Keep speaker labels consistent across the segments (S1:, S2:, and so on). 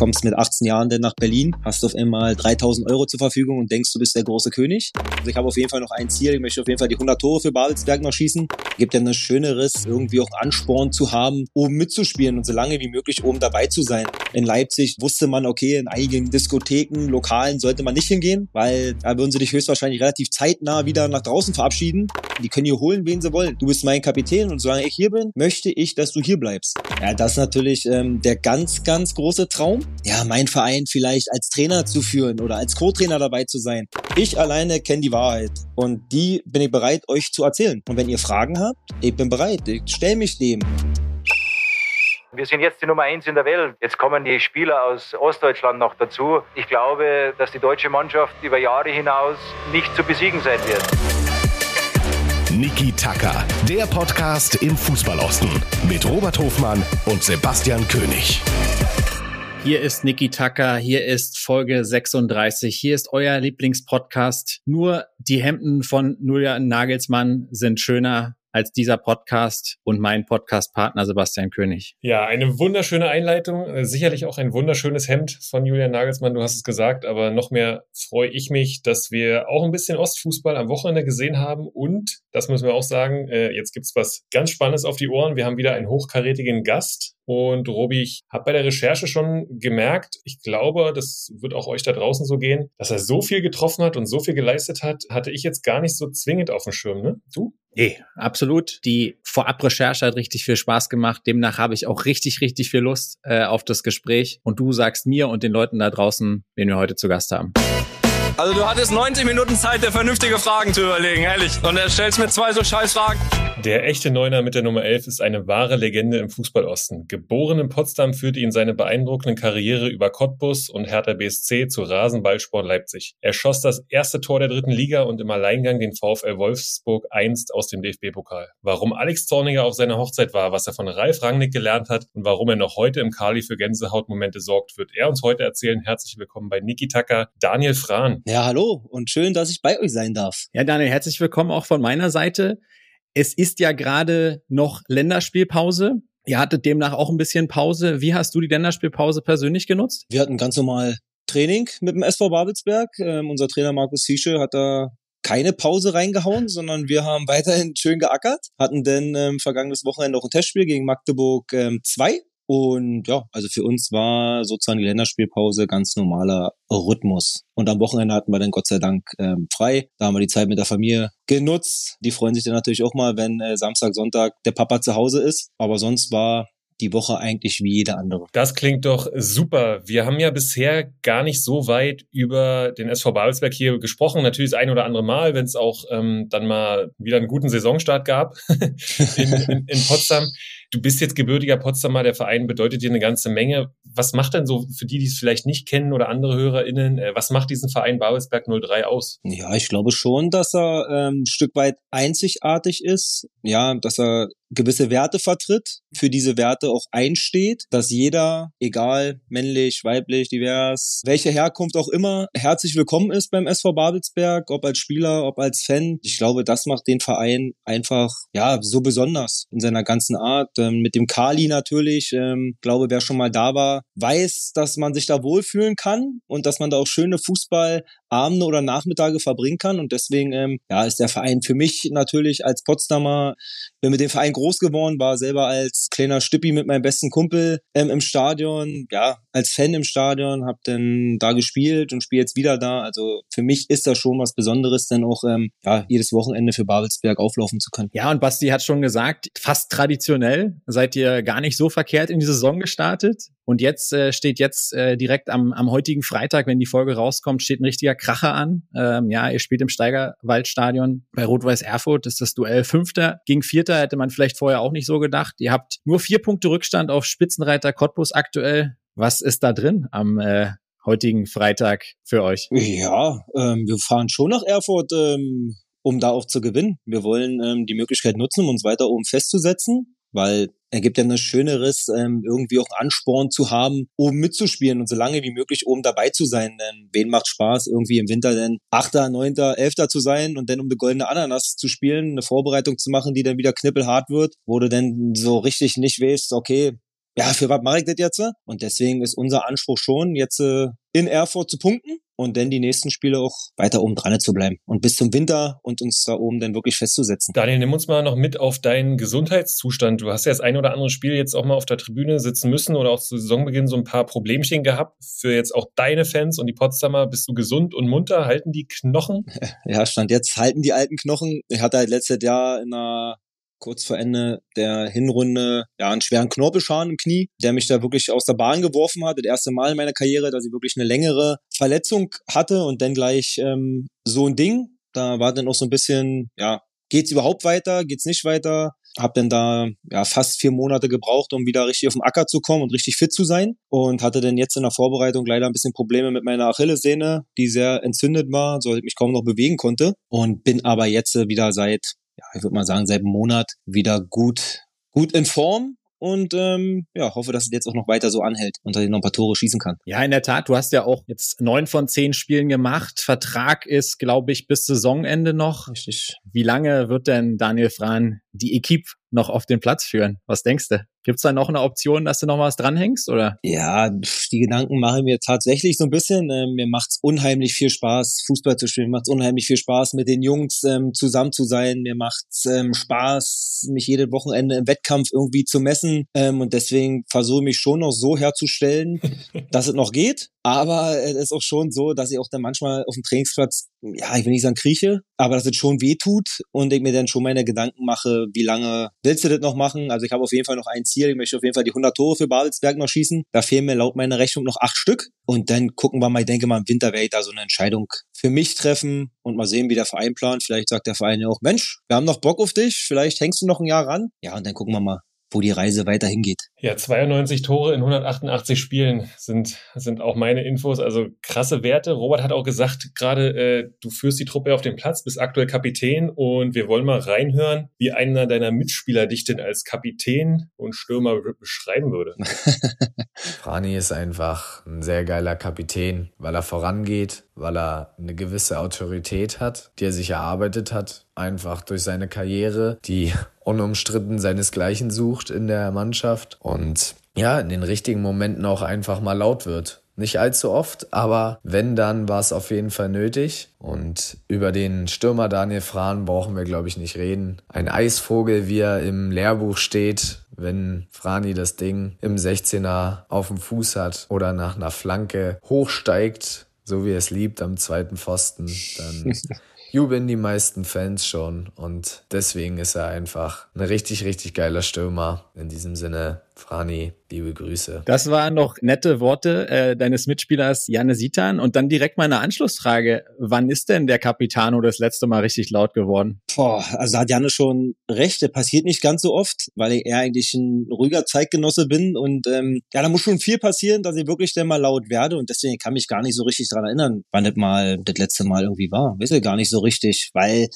S1: kommst mit 18 Jahren dann nach Berlin, hast auf einmal 3000 Euro zur Verfügung und denkst, du bist der große König. Also ich habe auf jeden Fall noch ein Ziel, ich möchte auf jeden Fall die 100 Tore für Babelsberg noch schießen. Gibt ja ein Schöneres, irgendwie auch Ansporn zu haben, oben mitzuspielen und so lange wie möglich oben dabei zu sein. In Leipzig wusste man, okay, in einigen Diskotheken, Lokalen sollte man nicht hingehen, weil da würden sie dich höchstwahrscheinlich relativ zeitnah wieder nach draußen verabschieden. Die können hier holen, wen sie wollen. Du bist mein Kapitän und solange ich hier bin, möchte ich, dass du hier bleibst. Ja, das ist natürlich ähm, der ganz, ganz große Traum. Ja, mein Verein vielleicht als Trainer zu führen oder als Co-Trainer dabei zu sein. Ich alleine kenne die Wahrheit und die bin ich bereit, euch zu erzählen. Und wenn ihr Fragen habt, ich bin bereit. Ich stelle mich dem.
S2: Wir sind jetzt die Nummer eins in der Welt. Jetzt kommen die Spieler aus Ostdeutschland noch dazu. Ich glaube, dass die deutsche Mannschaft über Jahre hinaus nicht zu besiegen sein wird.
S3: Niki Tacker, der Podcast im Fußballosten mit Robert Hofmann und Sebastian König.
S4: Hier ist Niki Tacker, hier ist Folge 36, hier ist euer Lieblingspodcast. Nur die Hemden von Julian Nagelsmann sind schöner als dieser Podcast und mein Podcastpartner Sebastian König.
S5: Ja, eine wunderschöne Einleitung. Äh, sicherlich auch ein wunderschönes Hemd von Julian Nagelsmann, du hast es gesagt, aber noch mehr freue ich mich, dass wir auch ein bisschen Ostfußball am Wochenende gesehen haben und, das müssen wir auch sagen, äh, jetzt gibt's was ganz Spannendes auf die Ohren. Wir haben wieder einen hochkarätigen Gast und Robi, ich habe bei der Recherche schon gemerkt, ich glaube, das wird auch euch da draußen so gehen, dass er so viel getroffen hat und so viel geleistet hat, hatte ich jetzt gar nicht so zwingend auf dem Schirm, ne? Du?
S4: Nee, absolut. Die Vorabrecherche hat richtig viel Spaß gemacht. Demnach habe ich auch richtig, richtig viel Lust äh, auf das Gespräch. Und du sagst mir und den Leuten da draußen, wen wir heute zu Gast haben.
S6: Also du hattest 90 Minuten Zeit, dir vernünftige Fragen zu überlegen, ehrlich. Und er stellst mir zwei so scheiß Fragen.
S5: Der echte Neuner mit der Nummer 11 ist eine wahre Legende im Fußballosten. Geboren in Potsdam führte ihn seine beeindruckende Karriere über Cottbus und Hertha BSC zu Rasenballsport Leipzig. Er schoss das erste Tor der dritten Liga und im Alleingang den VfL Wolfsburg einst aus dem DFB-Pokal. Warum Alex Zorniger auf seiner Hochzeit war, was er von Ralf Rangnick gelernt hat und warum er noch heute im Kali für Gänsehautmomente sorgt, wird er uns heute erzählen. Herzlich willkommen bei Niki Tacker, Daniel Frahn.
S1: Ja, hallo und schön, dass ich bei euch sein darf.
S4: Ja, Daniel, herzlich willkommen auch von meiner Seite. Es ist ja gerade noch Länderspielpause. Ihr hattet demnach auch ein bisschen Pause. Wie hast du die Länderspielpause persönlich genutzt?
S1: Wir hatten ganz normal Training mit dem SV Babelsberg. Ähm, unser Trainer Markus Hiesche hat da keine Pause reingehauen, sondern wir haben weiterhin schön geackert. Hatten dann ähm, vergangenes Wochenende auch ein Testspiel gegen Magdeburg 2. Ähm, und ja, also für uns war sozusagen die Länderspielpause ganz normaler Rhythmus. Und am Wochenende hatten wir dann Gott sei Dank ähm, frei. Da haben wir die Zeit mit der Familie genutzt. Die freuen sich dann natürlich auch mal, wenn äh, Samstag, Sonntag der Papa zu Hause ist. Aber sonst war die Woche eigentlich wie jede andere.
S5: Das klingt doch super. Wir haben ja bisher gar nicht so weit über den SV Babelsberg hier gesprochen. Natürlich das ein oder andere Mal, wenn es auch ähm, dann mal wieder einen guten Saisonstart gab in, in, in Potsdam. Du bist jetzt gebürtiger Potsdamer, der Verein bedeutet dir eine ganze Menge. Was macht denn so für die, die es vielleicht nicht kennen oder andere HörerInnen, äh, was macht diesen Verein Babelsberg 03 aus?
S1: Ja, ich glaube schon, dass er ähm, ein Stück weit einzigartig ist. Ja, dass er gewisse Werte vertritt, für diese Werte auch einsteht, dass jeder, egal männlich, weiblich, divers, welche Herkunft auch immer, herzlich willkommen ist beim SV Babelsberg, ob als Spieler, ob als Fan. Ich glaube, das macht den Verein einfach, ja, so besonders in seiner ganzen Art. Ähm, mit dem Kali natürlich, ähm, glaube, wer schon mal da war, weiß, dass man sich da wohlfühlen kann und dass man da auch schöne Fußballabende oder Nachmittage verbringen kann. Und deswegen, ähm, ja, ist der Verein für mich natürlich als Potsdamer, bin mit dem Verein groß geworden, war selber als kleiner Stüppi mit meinem besten Kumpel ähm, im Stadion, ja, als Fan im Stadion, hab dann da gespielt und spiele jetzt wieder da. Also für mich ist das schon was Besonderes, dann auch ähm, ja, jedes Wochenende für Babelsberg auflaufen zu können.
S4: Ja, und Basti hat schon gesagt, fast traditionell seid ihr gar nicht so verkehrt in die Saison gestartet. Und jetzt äh, steht jetzt äh, direkt am, am heutigen Freitag, wenn die Folge rauskommt, steht ein richtiger Kracher an. Ähm, ja, ihr spielt im Steigerwaldstadion bei Rot-Weiß Erfurt. Das ist das Duell Fünfter gegen Vierter, hätte man vielleicht vorher auch nicht so gedacht. Ihr habt nur vier Punkte Rückstand auf Spitzenreiter Cottbus aktuell. Was ist da drin am äh, heutigen Freitag für euch?
S1: Ja, ähm, wir fahren schon nach Erfurt, ähm, um da auch zu gewinnen. Wir wollen ähm, die Möglichkeit nutzen, um uns weiter oben festzusetzen weil er gibt ja ein Schöneres, ähm, irgendwie auch Ansporn zu haben, oben mitzuspielen und so lange wie möglich oben dabei zu sein. Denn wen macht Spaß, irgendwie im Winter denn Achter, Neunter, Elfter zu sein und dann um die goldene Ananas zu spielen, eine Vorbereitung zu machen, die dann wieder knippelhart wird, wo du dann so richtig nicht weißt, okay, ja, für was mache ich das jetzt? Und deswegen ist unser Anspruch schon, jetzt äh, in Erfurt zu punkten und dann die nächsten Spiele auch weiter oben dran zu bleiben und bis zum Winter und uns da oben dann wirklich festzusetzen.
S5: Daniel, nimm uns mal noch mit auf deinen Gesundheitszustand. Du hast ja das ein oder andere Spiel jetzt auch mal auf der Tribüne sitzen müssen oder auch zu Saisonbeginn so ein paar Problemchen gehabt. Für jetzt auch deine Fans und die Potsdamer, bist du gesund und munter? Halten die Knochen?
S1: Ja, stand jetzt halten die alten Knochen. Ich hatte halt letztes Jahr in einer kurz vor Ende der Hinrunde ja einen schweren Knorpelschaden im Knie, der mich da wirklich aus der Bahn geworfen hat. Das erste Mal in meiner Karriere, dass ich wirklich eine längere Verletzung hatte und dann gleich ähm, so ein Ding. Da war dann auch so ein bisschen, ja, geht's überhaupt weiter, geht's nicht weiter? Hab dann da ja fast vier Monate gebraucht, um wieder richtig auf den Acker zu kommen und richtig fit zu sein. Und hatte dann jetzt in der Vorbereitung leider ein bisschen Probleme mit meiner Achillessehne, die sehr entzündet war, so dass ich mich kaum noch bewegen konnte. Und bin aber jetzt wieder seit ja, ich würde mal sagen, seit einem Monat wieder gut, gut in Form und ähm, ja, hoffe, dass es jetzt auch noch weiter so anhält und dass ich noch ein paar Tore schießen kann.
S4: Ja, in der Tat, du hast ja auch jetzt neun von zehn Spielen gemacht. Vertrag ist, glaube ich, bis Saisonende noch. Richtig. Wie lange wird denn Daniel Frahn die Equipe noch auf den Platz führen? Was denkst du? Gibt's da noch eine Option, dass du noch was dranhängst, oder?
S1: Ja, die Gedanken machen mir tatsächlich so ein bisschen. Ähm, mir macht's unheimlich viel Spaß, Fußball zu spielen. Mir macht's unheimlich viel Spaß, mit den Jungs ähm, zusammen zu sein. Mir macht's ähm, Spaß, mich jedes Wochenende im Wettkampf irgendwie zu messen. Ähm, und deswegen versuche ich mich schon noch so herzustellen, dass es noch geht. Aber es ist auch schon so, dass ich auch dann manchmal auf dem Trainingsplatz, ja, ich will nicht sagen krieche, aber dass es schon weh tut und ich mir dann schon meine Gedanken mache, wie lange willst du das noch machen? Also ich habe auf jeden Fall noch ein Ziel, ich möchte auf jeden Fall die 100 Tore für Babelsberg noch schießen. Da fehlen mir laut meiner Rechnung noch acht Stück und dann gucken wir mal, ich denke mal im Winter werde ich da so eine Entscheidung für mich treffen und mal sehen, wie der Verein plant. Vielleicht sagt der Verein ja auch, Mensch, wir haben noch Bock auf dich, vielleicht hängst du noch ein Jahr ran. Ja, und dann gucken wir mal, wo die Reise weiter hingeht.
S5: Ja, 92 Tore in 188 Spielen sind, sind auch meine Infos. Also krasse Werte. Robert hat auch gesagt, gerade äh, du führst die Truppe auf den Platz, bist aktuell Kapitän und wir wollen mal reinhören, wie einer deiner Mitspieler dich denn als Kapitän und Stürmer beschreiben würde.
S7: Rani ist einfach ein sehr geiler Kapitän, weil er vorangeht, weil er eine gewisse Autorität hat, die er sich erarbeitet hat, einfach durch seine Karriere, die unumstritten seinesgleichen sucht in der Mannschaft und ja, in den richtigen Momenten auch einfach mal laut wird. Nicht allzu oft, aber wenn, dann war es auf jeden Fall nötig. Und über den Stürmer Daniel Frahn brauchen wir, glaube ich, nicht reden. Ein Eisvogel, wie er im Lehrbuch steht, wenn Frani das Ding im 16er auf dem Fuß hat oder nach einer Flanke hochsteigt, so wie er es liebt am zweiten Pfosten, dann jubeln die meisten Fans schon und deswegen ist er einfach ein richtig, richtig geiler Stürmer. In diesem Sinne, Frani, liebe Grüße.
S4: Das waren noch nette Worte äh, deines Mitspielers Janne Sitan. Und dann direkt meine Anschlussfrage. Wann ist denn der Capitano das letzte Mal richtig laut geworden?
S1: Boah, also hat Janne schon recht. Das passiert nicht ganz so oft, weil ich eher eigentlich ein ruhiger Zeitgenosse bin. Und ähm, ja, da muss schon viel passieren, dass ich wirklich dann mal laut werde. Und deswegen kann mich gar nicht so richtig dran erinnern, wann das mal das letzte Mal irgendwie war. Weiß ich gar nicht so richtig, weil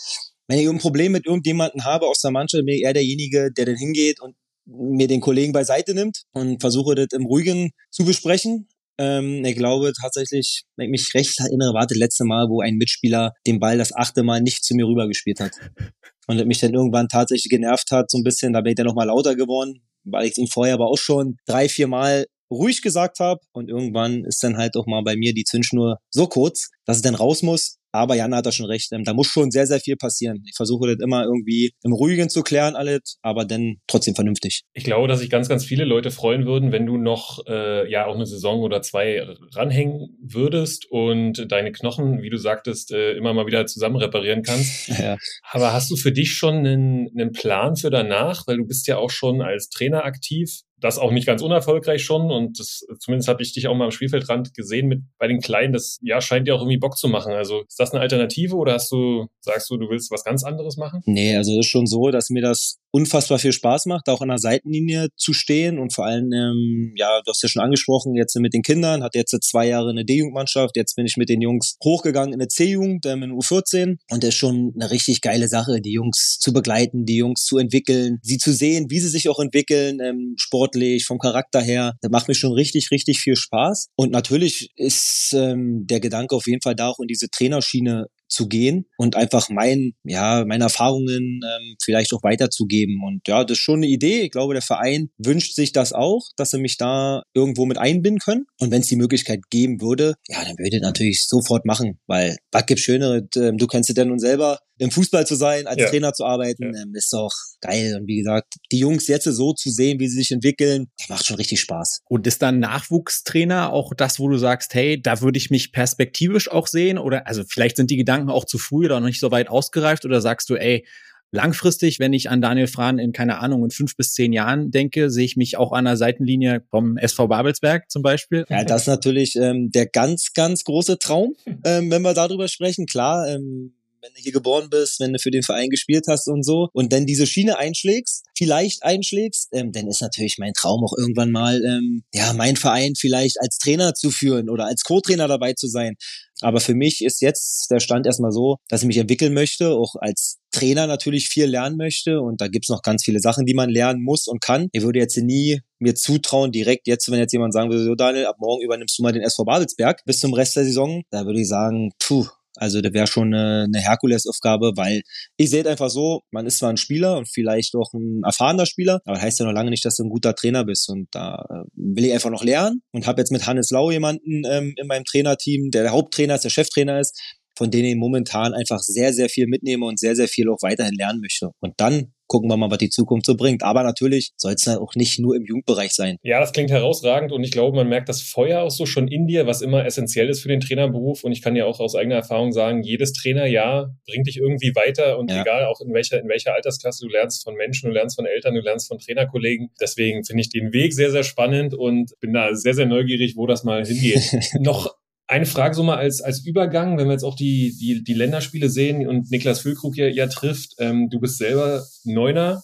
S1: wenn ich ein Problem mit irgendjemandem habe aus der Mannschaft, bin ich eher derjenige, der dann hingeht und mir den Kollegen beiseite nimmt und versuche das im Ruhigen zu besprechen. Ähm, ich glaube tatsächlich, wenn ich mich recht erinnere, war das letzte Mal, wo ein Mitspieler den Ball das achte Mal nicht zu mir rübergespielt hat. Und das mich dann irgendwann tatsächlich genervt hat, so ein bisschen, da bin ich dann nochmal lauter geworden, weil ich ihn vorher aber auch schon drei, vier Mal ruhig gesagt habe. Und irgendwann ist dann halt auch mal bei mir die Zündschnur so kurz, dass es dann raus muss. Aber Jan hat da schon recht. Ähm, da muss schon sehr, sehr viel passieren. Ich versuche das immer irgendwie im Ruhigen zu klären, alles, aber dann trotzdem vernünftig.
S5: Ich glaube, dass sich ganz, ganz viele Leute freuen würden, wenn du noch äh, ja auch eine Saison oder zwei ranhängen würdest und deine Knochen, wie du sagtest, äh, immer mal wieder zusammen reparieren kannst. Ja. Aber hast du für dich schon einen, einen Plan für danach? Weil du bist ja auch schon als Trainer aktiv das auch nicht ganz unerfolgreich schon und das, zumindest habe ich dich auch mal am Spielfeldrand gesehen mit bei den Kleinen. Das ja scheint dir auch irgendwie Bock zu machen. Also ist das eine Alternative oder hast du sagst du, du willst was ganz anderes machen?
S1: Nee, also es ist schon so, dass mir das unfassbar viel Spaß macht, auch an der Seitenlinie zu stehen und vor allem, ähm, ja, du hast ja schon angesprochen, jetzt mit den Kindern, hat jetzt zwei Jahre eine D-Jugendmannschaft, jetzt bin ich mit den Jungs hochgegangen in eine C-Jugend, ähm, in U14 und das ist schon eine richtig geile Sache, die Jungs zu begleiten, die Jungs zu entwickeln, sie zu sehen, wie sie sich auch entwickeln, ähm, sportlich, vom Charakter her, das macht mir schon richtig, richtig viel Spaß. Und natürlich ist ähm, der Gedanke auf jeden Fall da auch in diese Trainerschiene zu gehen und einfach mein, ja, meine Erfahrungen ähm, vielleicht auch weiterzugeben. Und ja, das ist schon eine Idee. Ich glaube, der Verein wünscht sich das auch, dass sie mich da irgendwo mit einbinden können. Und wenn es die Möglichkeit geben würde, ja, dann würde ich natürlich sofort machen, weil was gibt's Schöneres? Ähm, du kennst es ja nun selber, im Fußball zu sein, als ja. Trainer zu arbeiten, ja. ähm, ist doch geil. Und wie gesagt, die Jungs jetzt so zu sehen, wie sie sich entwickeln, macht schon richtig Spaß.
S4: Und ist dann Nachwuchstrainer auch das, wo du sagst, hey, da würde ich mich perspektivisch auch sehen? Oder also vielleicht sind die Gedanken auch zu früh oder noch nicht so weit ausgereift oder sagst du, ey, langfristig, wenn ich an Daniel Frahn in, keine Ahnung, in fünf bis zehn Jahren denke, sehe ich mich auch an der Seitenlinie vom SV Babelsberg zum Beispiel.
S1: Ja, das ist natürlich ähm, der ganz, ganz große Traum, ähm, wenn wir darüber sprechen. Klar, ähm, wenn du hier geboren bist, wenn du für den Verein gespielt hast und so und dann diese Schiene einschlägst, vielleicht einschlägst, ähm, dann ist natürlich mein Traum auch irgendwann mal, ähm, ja, mein Verein vielleicht als Trainer zu führen oder als Co-Trainer dabei zu sein. Aber für mich ist jetzt der Stand erstmal so, dass ich mich entwickeln möchte, auch als Trainer natürlich viel lernen möchte. Und da gibt's noch ganz viele Sachen, die man lernen muss und kann. Ich würde jetzt nie mir zutrauen, direkt jetzt, wenn jetzt jemand sagen würde, so Daniel, ab morgen übernimmst du mal den SV Babelsberg bis zum Rest der Saison, da würde ich sagen, puh, also das wäre schon eine, eine Herkulesaufgabe, weil ich sehe einfach so, man ist zwar ein Spieler und vielleicht auch ein erfahrener Spieler, aber heißt ja noch lange nicht, dass du ein guter Trainer bist. Und da äh, will ich einfach noch lernen und habe jetzt mit Hannes Lau jemanden ähm, in meinem Trainerteam, der der Haupttrainer ist, der Cheftrainer ist, von denen ich momentan einfach sehr, sehr viel mitnehme und sehr, sehr viel auch weiterhin lernen möchte. Und dann gucken wir mal, was die Zukunft so bringt. Aber natürlich soll es auch nicht nur im Jugendbereich sein.
S5: Ja, das klingt herausragend und ich glaube, man merkt das Feuer auch so schon in dir, was immer essentiell ist für den Trainerberuf. Und ich kann ja auch aus eigener Erfahrung sagen, jedes Trainerjahr bringt dich irgendwie weiter und ja. egal auch in welcher, in welcher Altersklasse du lernst von Menschen, du lernst von Eltern, du lernst von Trainerkollegen. Deswegen finde ich den Weg sehr, sehr spannend und bin da sehr, sehr neugierig, wo das mal hingeht. Noch eine Frage so mal als, als Übergang, wenn wir jetzt auch die, die, die Länderspiele sehen und Niklas Füllkrug ja, ja trifft. Ähm, du bist selber Neuner,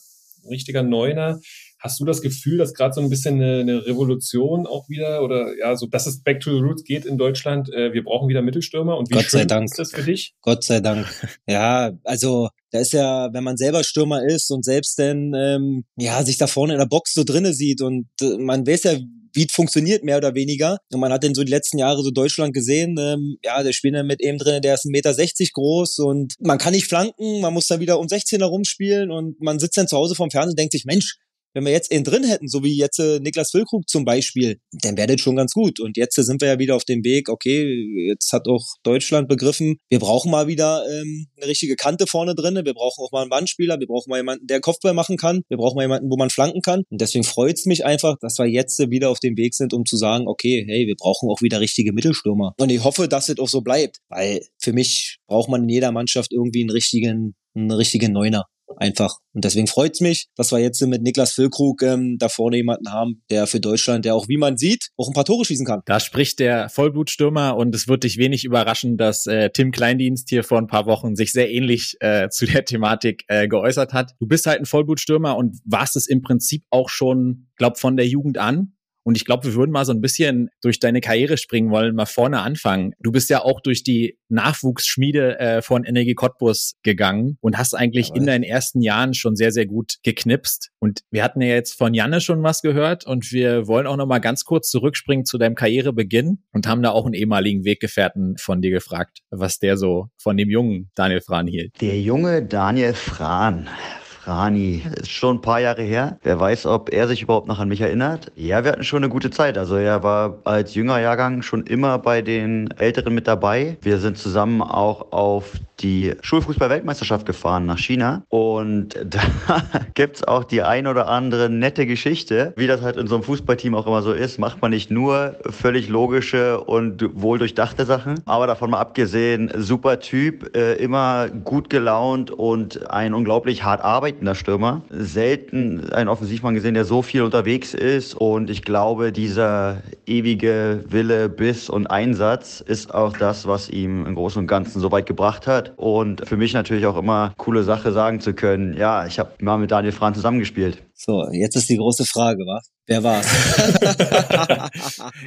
S5: richtiger Neuner. Hast du das Gefühl, dass gerade so ein bisschen eine, eine, Revolution auch wieder oder ja, so dass es back to the roots geht in Deutschland? Äh, wir brauchen wieder Mittelstürmer und wie
S1: Gott sei
S5: Dank. ist das für dich?
S1: Gott sei Dank. Ja, also da ist ja, wenn man selber Stürmer ist und selbst dann ähm, ja sich da vorne in der Box so drinne sieht und äh, man weiß ja, wie funktioniert, mehr oder weniger. Und man hat dann so die letzten Jahre so Deutschland gesehen, ähm, ja, der spielt dann mit eben drin, der ist 1,60 Meter groß und man kann nicht flanken, man muss dann wieder um 16er rumspielen und man sitzt dann zu Hause vorm Fernsehen und denkt sich, Mensch, wenn wir jetzt ihn drin hätten, so wie jetzt äh, Niklas Füllkrug zum Beispiel, dann wäre das schon ganz gut. Und jetzt äh, sind wir ja wieder auf dem Weg, okay, jetzt hat auch Deutschland begriffen, wir brauchen mal wieder ähm, eine richtige Kante vorne drin, wir brauchen auch mal einen Bandspieler, wir brauchen mal jemanden, der Kopfball machen kann, wir brauchen mal jemanden, wo man flanken kann. Und deswegen freut es mich einfach, dass wir jetzt äh, wieder auf dem Weg sind, um zu sagen, okay, hey, wir brauchen auch wieder richtige Mittelstürmer. Und ich hoffe, dass es auch so bleibt, weil für mich braucht man in jeder Mannschaft irgendwie einen richtigen, einen richtigen Neuner einfach. Und deswegen freut's mich, dass wir jetzt mit Niklas Füllkrug ähm, da vorne jemanden haben, der für Deutschland, der auch, wie man sieht, auch ein paar Tore schießen kann.
S4: Da spricht der Vollblutstürmer und es wird dich wenig überraschen, dass äh, Tim Kleindienst hier vor ein paar Wochen sich sehr ähnlich äh, zu der Thematik äh, geäußert hat. Du bist halt ein Vollblutstürmer und warst es im Prinzip auch schon, glaub, von der Jugend an. Und ich glaube, wir würden mal so ein bisschen durch deine Karriere springen wollen, mal vorne anfangen. Du bist ja auch durch die Nachwuchsschmiede äh, von Energie Cottbus gegangen und hast eigentlich in deinen ersten Jahren schon sehr, sehr gut geknipst. Und wir hatten ja jetzt von Janne schon was gehört und wir wollen auch noch mal ganz kurz zurückspringen zu deinem Karrierebeginn und haben da auch einen ehemaligen Weggefährten von dir gefragt, was der so von dem jungen Daniel Frahn hielt.
S8: Der junge Daniel Frahn Rani, ist schon ein paar Jahre her. Wer weiß, ob er sich überhaupt noch an mich erinnert. Ja, wir hatten schon eine gute Zeit. Also er war als jünger Jahrgang schon immer bei den Älteren mit dabei. Wir sind zusammen auch auf die Schulfußball-Weltmeisterschaft gefahren nach China. Und da gibt's auch die ein oder andere nette Geschichte. Wie das halt in so einem Fußballteam auch immer so ist, macht man nicht nur völlig logische und wohl durchdachte Sachen. Aber davon mal abgesehen, super Typ, äh, immer gut gelaunt und ein unglaublich hart arbeitender Stürmer. Selten einen Offensivmann gesehen, der so viel unterwegs ist. Und ich glaube, dieser ewige Wille, Biss und Einsatz ist auch das, was ihm im Großen und Ganzen so weit gebracht hat. Und für mich natürlich auch immer coole Sache sagen zu können, ja, ich habe mal mit Daniel Franz zusammengespielt.
S1: So, jetzt ist die große Frage, was? Wer war's?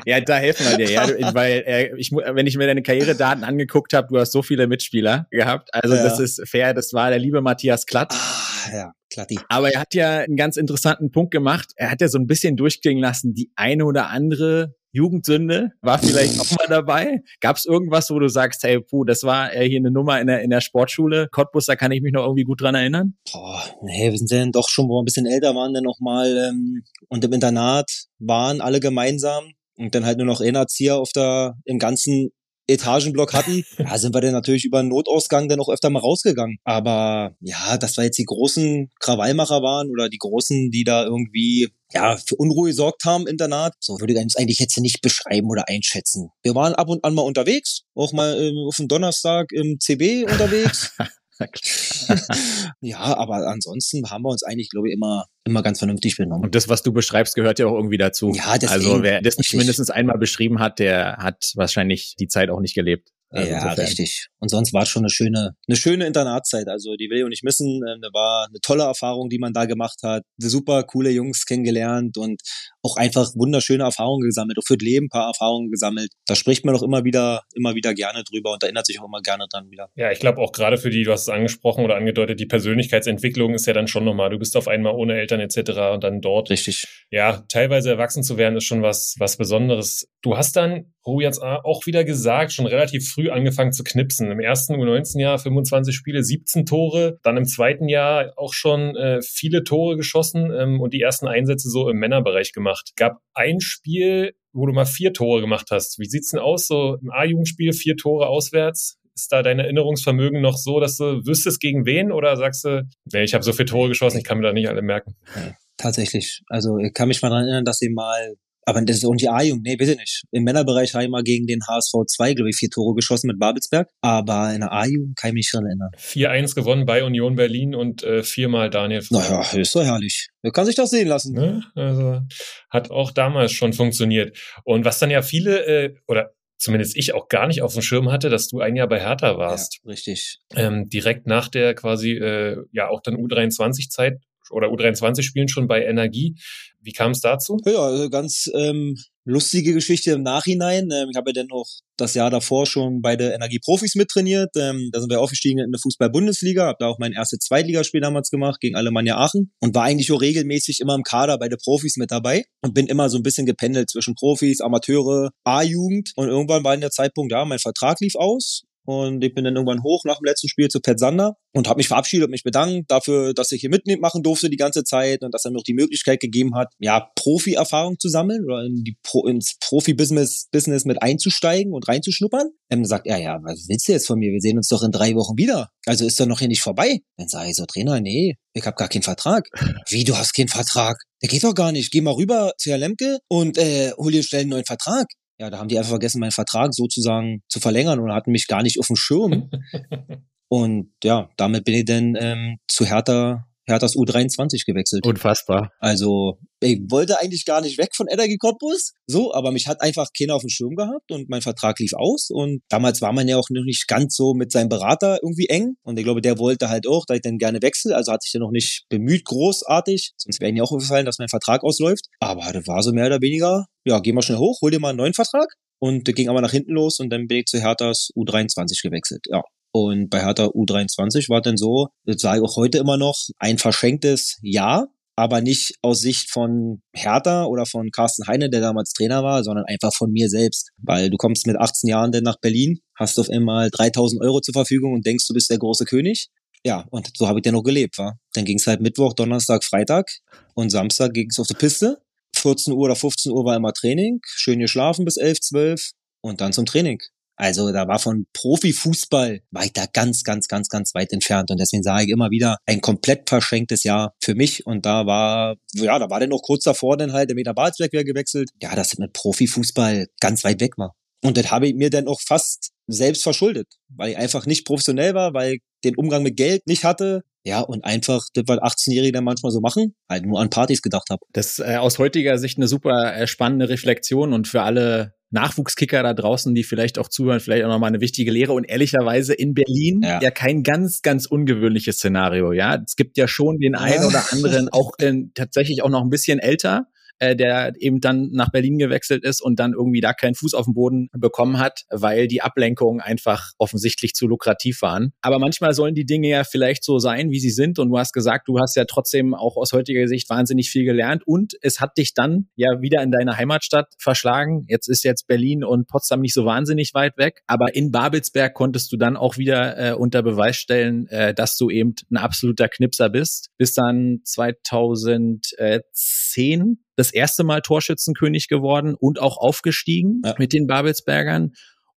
S4: ja, da helfen wir dir, ja, weil äh, ich, wenn ich mir deine Karrieredaten angeguckt habe, du hast so viele Mitspieler gehabt. Also ja. das ist fair. Das war der liebe Matthias Klatt.
S1: Ah, ja. Klatti.
S4: Aber er hat ja einen ganz interessanten Punkt gemacht. Er hat ja so ein bisschen durchklingen lassen, die eine oder andere Jugendsünde war vielleicht auch mal dabei. Gab es irgendwas, wo du sagst, hey, puh, das war äh, hier eine Nummer in der, in der Sportschule, Cottbus, da kann ich mich noch irgendwie gut dran erinnern?
S1: Boah, nee, wir sind dann doch schon, wo wir ein bisschen älter waren, dann noch mal ähm, und im Internat waren alle gemeinsam und dann halt nur noch ein Erzieher auf der, im ganzen Etagenblock hatten, ja, sind wir dann natürlich über den Notausgang dann auch öfter mal rausgegangen. Aber ja, dass wir jetzt die großen Krawallmacher waren oder die großen, die da irgendwie ja, für Unruhe gesorgt haben Internat. So würde ich uns eigentlich jetzt nicht beschreiben oder einschätzen. Wir waren ab und an mal unterwegs, auch mal ähm, auf dem Donnerstag im CB unterwegs. ja, aber ansonsten haben wir uns eigentlich, glaube ich, immer, immer ganz vernünftig benommen.
S4: Und das, was du beschreibst, gehört ja auch irgendwie dazu.
S1: Ja, deswegen,
S4: also wer das nicht mindestens einmal beschrieben hat, der hat wahrscheinlich die Zeit auch nicht gelebt.
S1: Also ja, insofern. richtig. Und sonst war es schon eine schöne, eine schöne Internatszeit. Also die will ich auch nicht missen. Ähm, da war eine tolle Erfahrung, die man da gemacht hat. Super coole Jungs kennengelernt und auch einfach wunderschöne Erfahrungen gesammelt, auch für das Leben ein paar Erfahrungen gesammelt. Da spricht man auch immer wieder, immer wieder gerne drüber und erinnert sich auch immer gerne dran wieder.
S5: Ja, ich glaube auch gerade für die, du hast es angesprochen oder angedeutet, die Persönlichkeitsentwicklung ist ja dann schon nochmal, du bist auf einmal ohne Eltern etc. und dann dort.
S1: Richtig.
S5: Ja, teilweise erwachsen zu werden ist schon was, was Besonderes. Du hast dann, Ruh jetzt auch wieder gesagt, schon relativ früh angefangen zu knipsen. Im ersten U19-Jahr 25 Spiele, 17 Tore, dann im zweiten Jahr auch schon äh, viele Tore geschossen ähm, und die ersten Einsätze so im Männerbereich gemacht. Gab ein Spiel, wo du mal vier Tore gemacht hast. Wie sieht's denn aus, so im A-Jugendspiel, vier Tore auswärts? Ist da dein Erinnerungsvermögen noch so, dass du wüsstest gegen wen oder sagst du, nee, ich habe so viele Tore geschossen, ich kann mir da nicht alle merken?
S1: Ja, tatsächlich. Also ich kann mich mal daran erinnern, dass sie mal aber das ist auch nicht A-Jugend, nee, ich nicht. Im Männerbereich habe ich mal gegen den HSV 2, glaube ich, vier Tore geschossen mit Babelsberg. Aber in der A-Jugend kann ich mich schon erinnern.
S5: 4-1 gewonnen bei Union Berlin und äh, viermal Daniel
S1: Frey. Naja, ist doch herrlich. Er kann sich das sehen lassen.
S5: Ne? Also hat auch damals schon funktioniert. Und was dann ja viele, äh, oder zumindest ich auch gar nicht auf dem Schirm hatte, dass du ein Jahr bei Hertha warst.
S1: Ja, richtig.
S5: Ähm, direkt nach der quasi, äh, ja, auch dann U23-Zeit oder U23 spielen schon bei Energie. Wie kam es dazu?
S1: Ja, also ganz ähm, lustige Geschichte im Nachhinein. Ähm, ich habe ja dann auch das Jahr davor schon bei der Energieprofis mittrainiert. Ähm, da sind wir aufgestiegen in der Fußball-Bundesliga, habe da auch mein erstes Zweitligaspiel damals gemacht gegen Alemannia Aachen und war eigentlich auch regelmäßig immer im Kader bei der Profis mit dabei und bin immer so ein bisschen gependelt zwischen Profis, Amateure, A-Jugend und irgendwann war in der Zeitpunkt, ja, mein Vertrag lief aus und ich bin dann irgendwann hoch nach dem letzten Spiel zu Pet Sander und habe mich verabschiedet und mich bedankt dafür, dass ich hier mitmachen durfte die ganze Zeit und dass er mir auch die Möglichkeit gegeben hat, ja, Profi-Erfahrung zu sammeln oder in die Pro ins Profi-Business Business mit einzusteigen und reinzuschnuppern. Dann sagt er, ja, was willst du jetzt von mir? Wir sehen uns doch in drei Wochen wieder. Also ist doch noch hier nicht vorbei. Dann sage ich so, Trainer, nee, ich habe gar keinen Vertrag. Wie, du hast keinen Vertrag? Der geht doch gar nicht. Geh mal rüber zu Herr Lemke und äh, hol dir schnell einen neuen Vertrag ja, da haben die einfach vergessen, meinen Vertrag sozusagen zu verlängern und hatten mich gar nicht auf dem Schirm. und ja, damit bin ich dann ähm, zu Hertha Herthas U23 gewechselt.
S4: Unfassbar.
S1: Also, ich wollte eigentlich gar nicht weg von Energie Cottbus, so, aber mich hat einfach keiner auf dem Schirm gehabt und mein Vertrag lief aus und damals war man ja auch noch nicht ganz so mit seinem Berater irgendwie eng und ich glaube, der wollte halt auch, dass ich dann gerne wechsle, also hat sich dann noch nicht bemüht, großartig, sonst wäre ihm ja auch aufgefallen, dass mein Vertrag ausläuft, aber das war so mehr oder weniger, ja, geh mal schnell hoch, hol dir mal einen neuen Vertrag und ging aber nach hinten los und dann bin ich zu Herthas U23 gewechselt, ja. Und bei Hertha U23 war dann so, sage ich auch heute immer noch, ein verschenktes Jahr, aber nicht aus Sicht von Hertha oder von Carsten Heine, der damals Trainer war, sondern einfach von mir selbst. Weil du kommst mit 18 Jahren dann nach Berlin, hast auf einmal 3000 Euro zur Verfügung und denkst, du bist der große König. Ja, und so habe ich dann noch gelebt, war. Dann ging es halt Mittwoch, Donnerstag, Freitag und Samstag ging es auf die Piste. 14 Uhr oder 15 Uhr war immer Training, schön geschlafen bis 11, 12 und dann zum Training. Also da war von Profifußball weiter ganz, ganz, ganz, ganz weit entfernt. Und deswegen sage ich immer wieder, ein komplett verschenktes Jahr für mich. Und da war, ja, da war dann noch kurz davor dann halt der Meter Balzberg wieder gewechselt. Ja, das mit Profifußball ganz weit weg war. Und das habe ich mir dann auch fast selbst verschuldet, weil ich einfach nicht professionell war, weil ich den Umgang mit Geld nicht hatte. Ja, und einfach das, was 18-Jährige dann manchmal so machen, halt nur an Partys gedacht habe.
S4: Das ist äh, aus heutiger Sicht eine super äh, spannende Reflexion und für alle Nachwuchskicker da draußen, die vielleicht auch zuhören, vielleicht auch nochmal eine wichtige Lehre und ehrlicherweise in Berlin ja. ja, kein ganz, ganz ungewöhnliches Szenario, ja. Es gibt ja schon den einen oder anderen, auch äh, tatsächlich auch noch ein bisschen älter, äh, der eben dann nach Berlin gewechselt ist und dann irgendwie da keinen Fuß auf den Boden bekommen hat, weil die Ablenkungen einfach offensichtlich zu lukrativ waren. Aber manchmal sollen die Dinge ja vielleicht so sein, wie sie sind. Und du hast gesagt, du hast ja trotzdem auch aus heutiger Sicht wahnsinnig viel gelernt und es hat dich dann ja wieder in deine Heimatstadt verschlagen. Jetzt ist jetzt Berlin und Potsdam nicht so wahnsinnig weit weg, aber in Babelsberg konntest du dann auch wieder äh, unter Beweis stellen, äh, dass du eben ein absoluter Knipser bist. Bis dann 2010 das erste Mal Torschützenkönig geworden und auch aufgestiegen ja. mit den Babelsbergern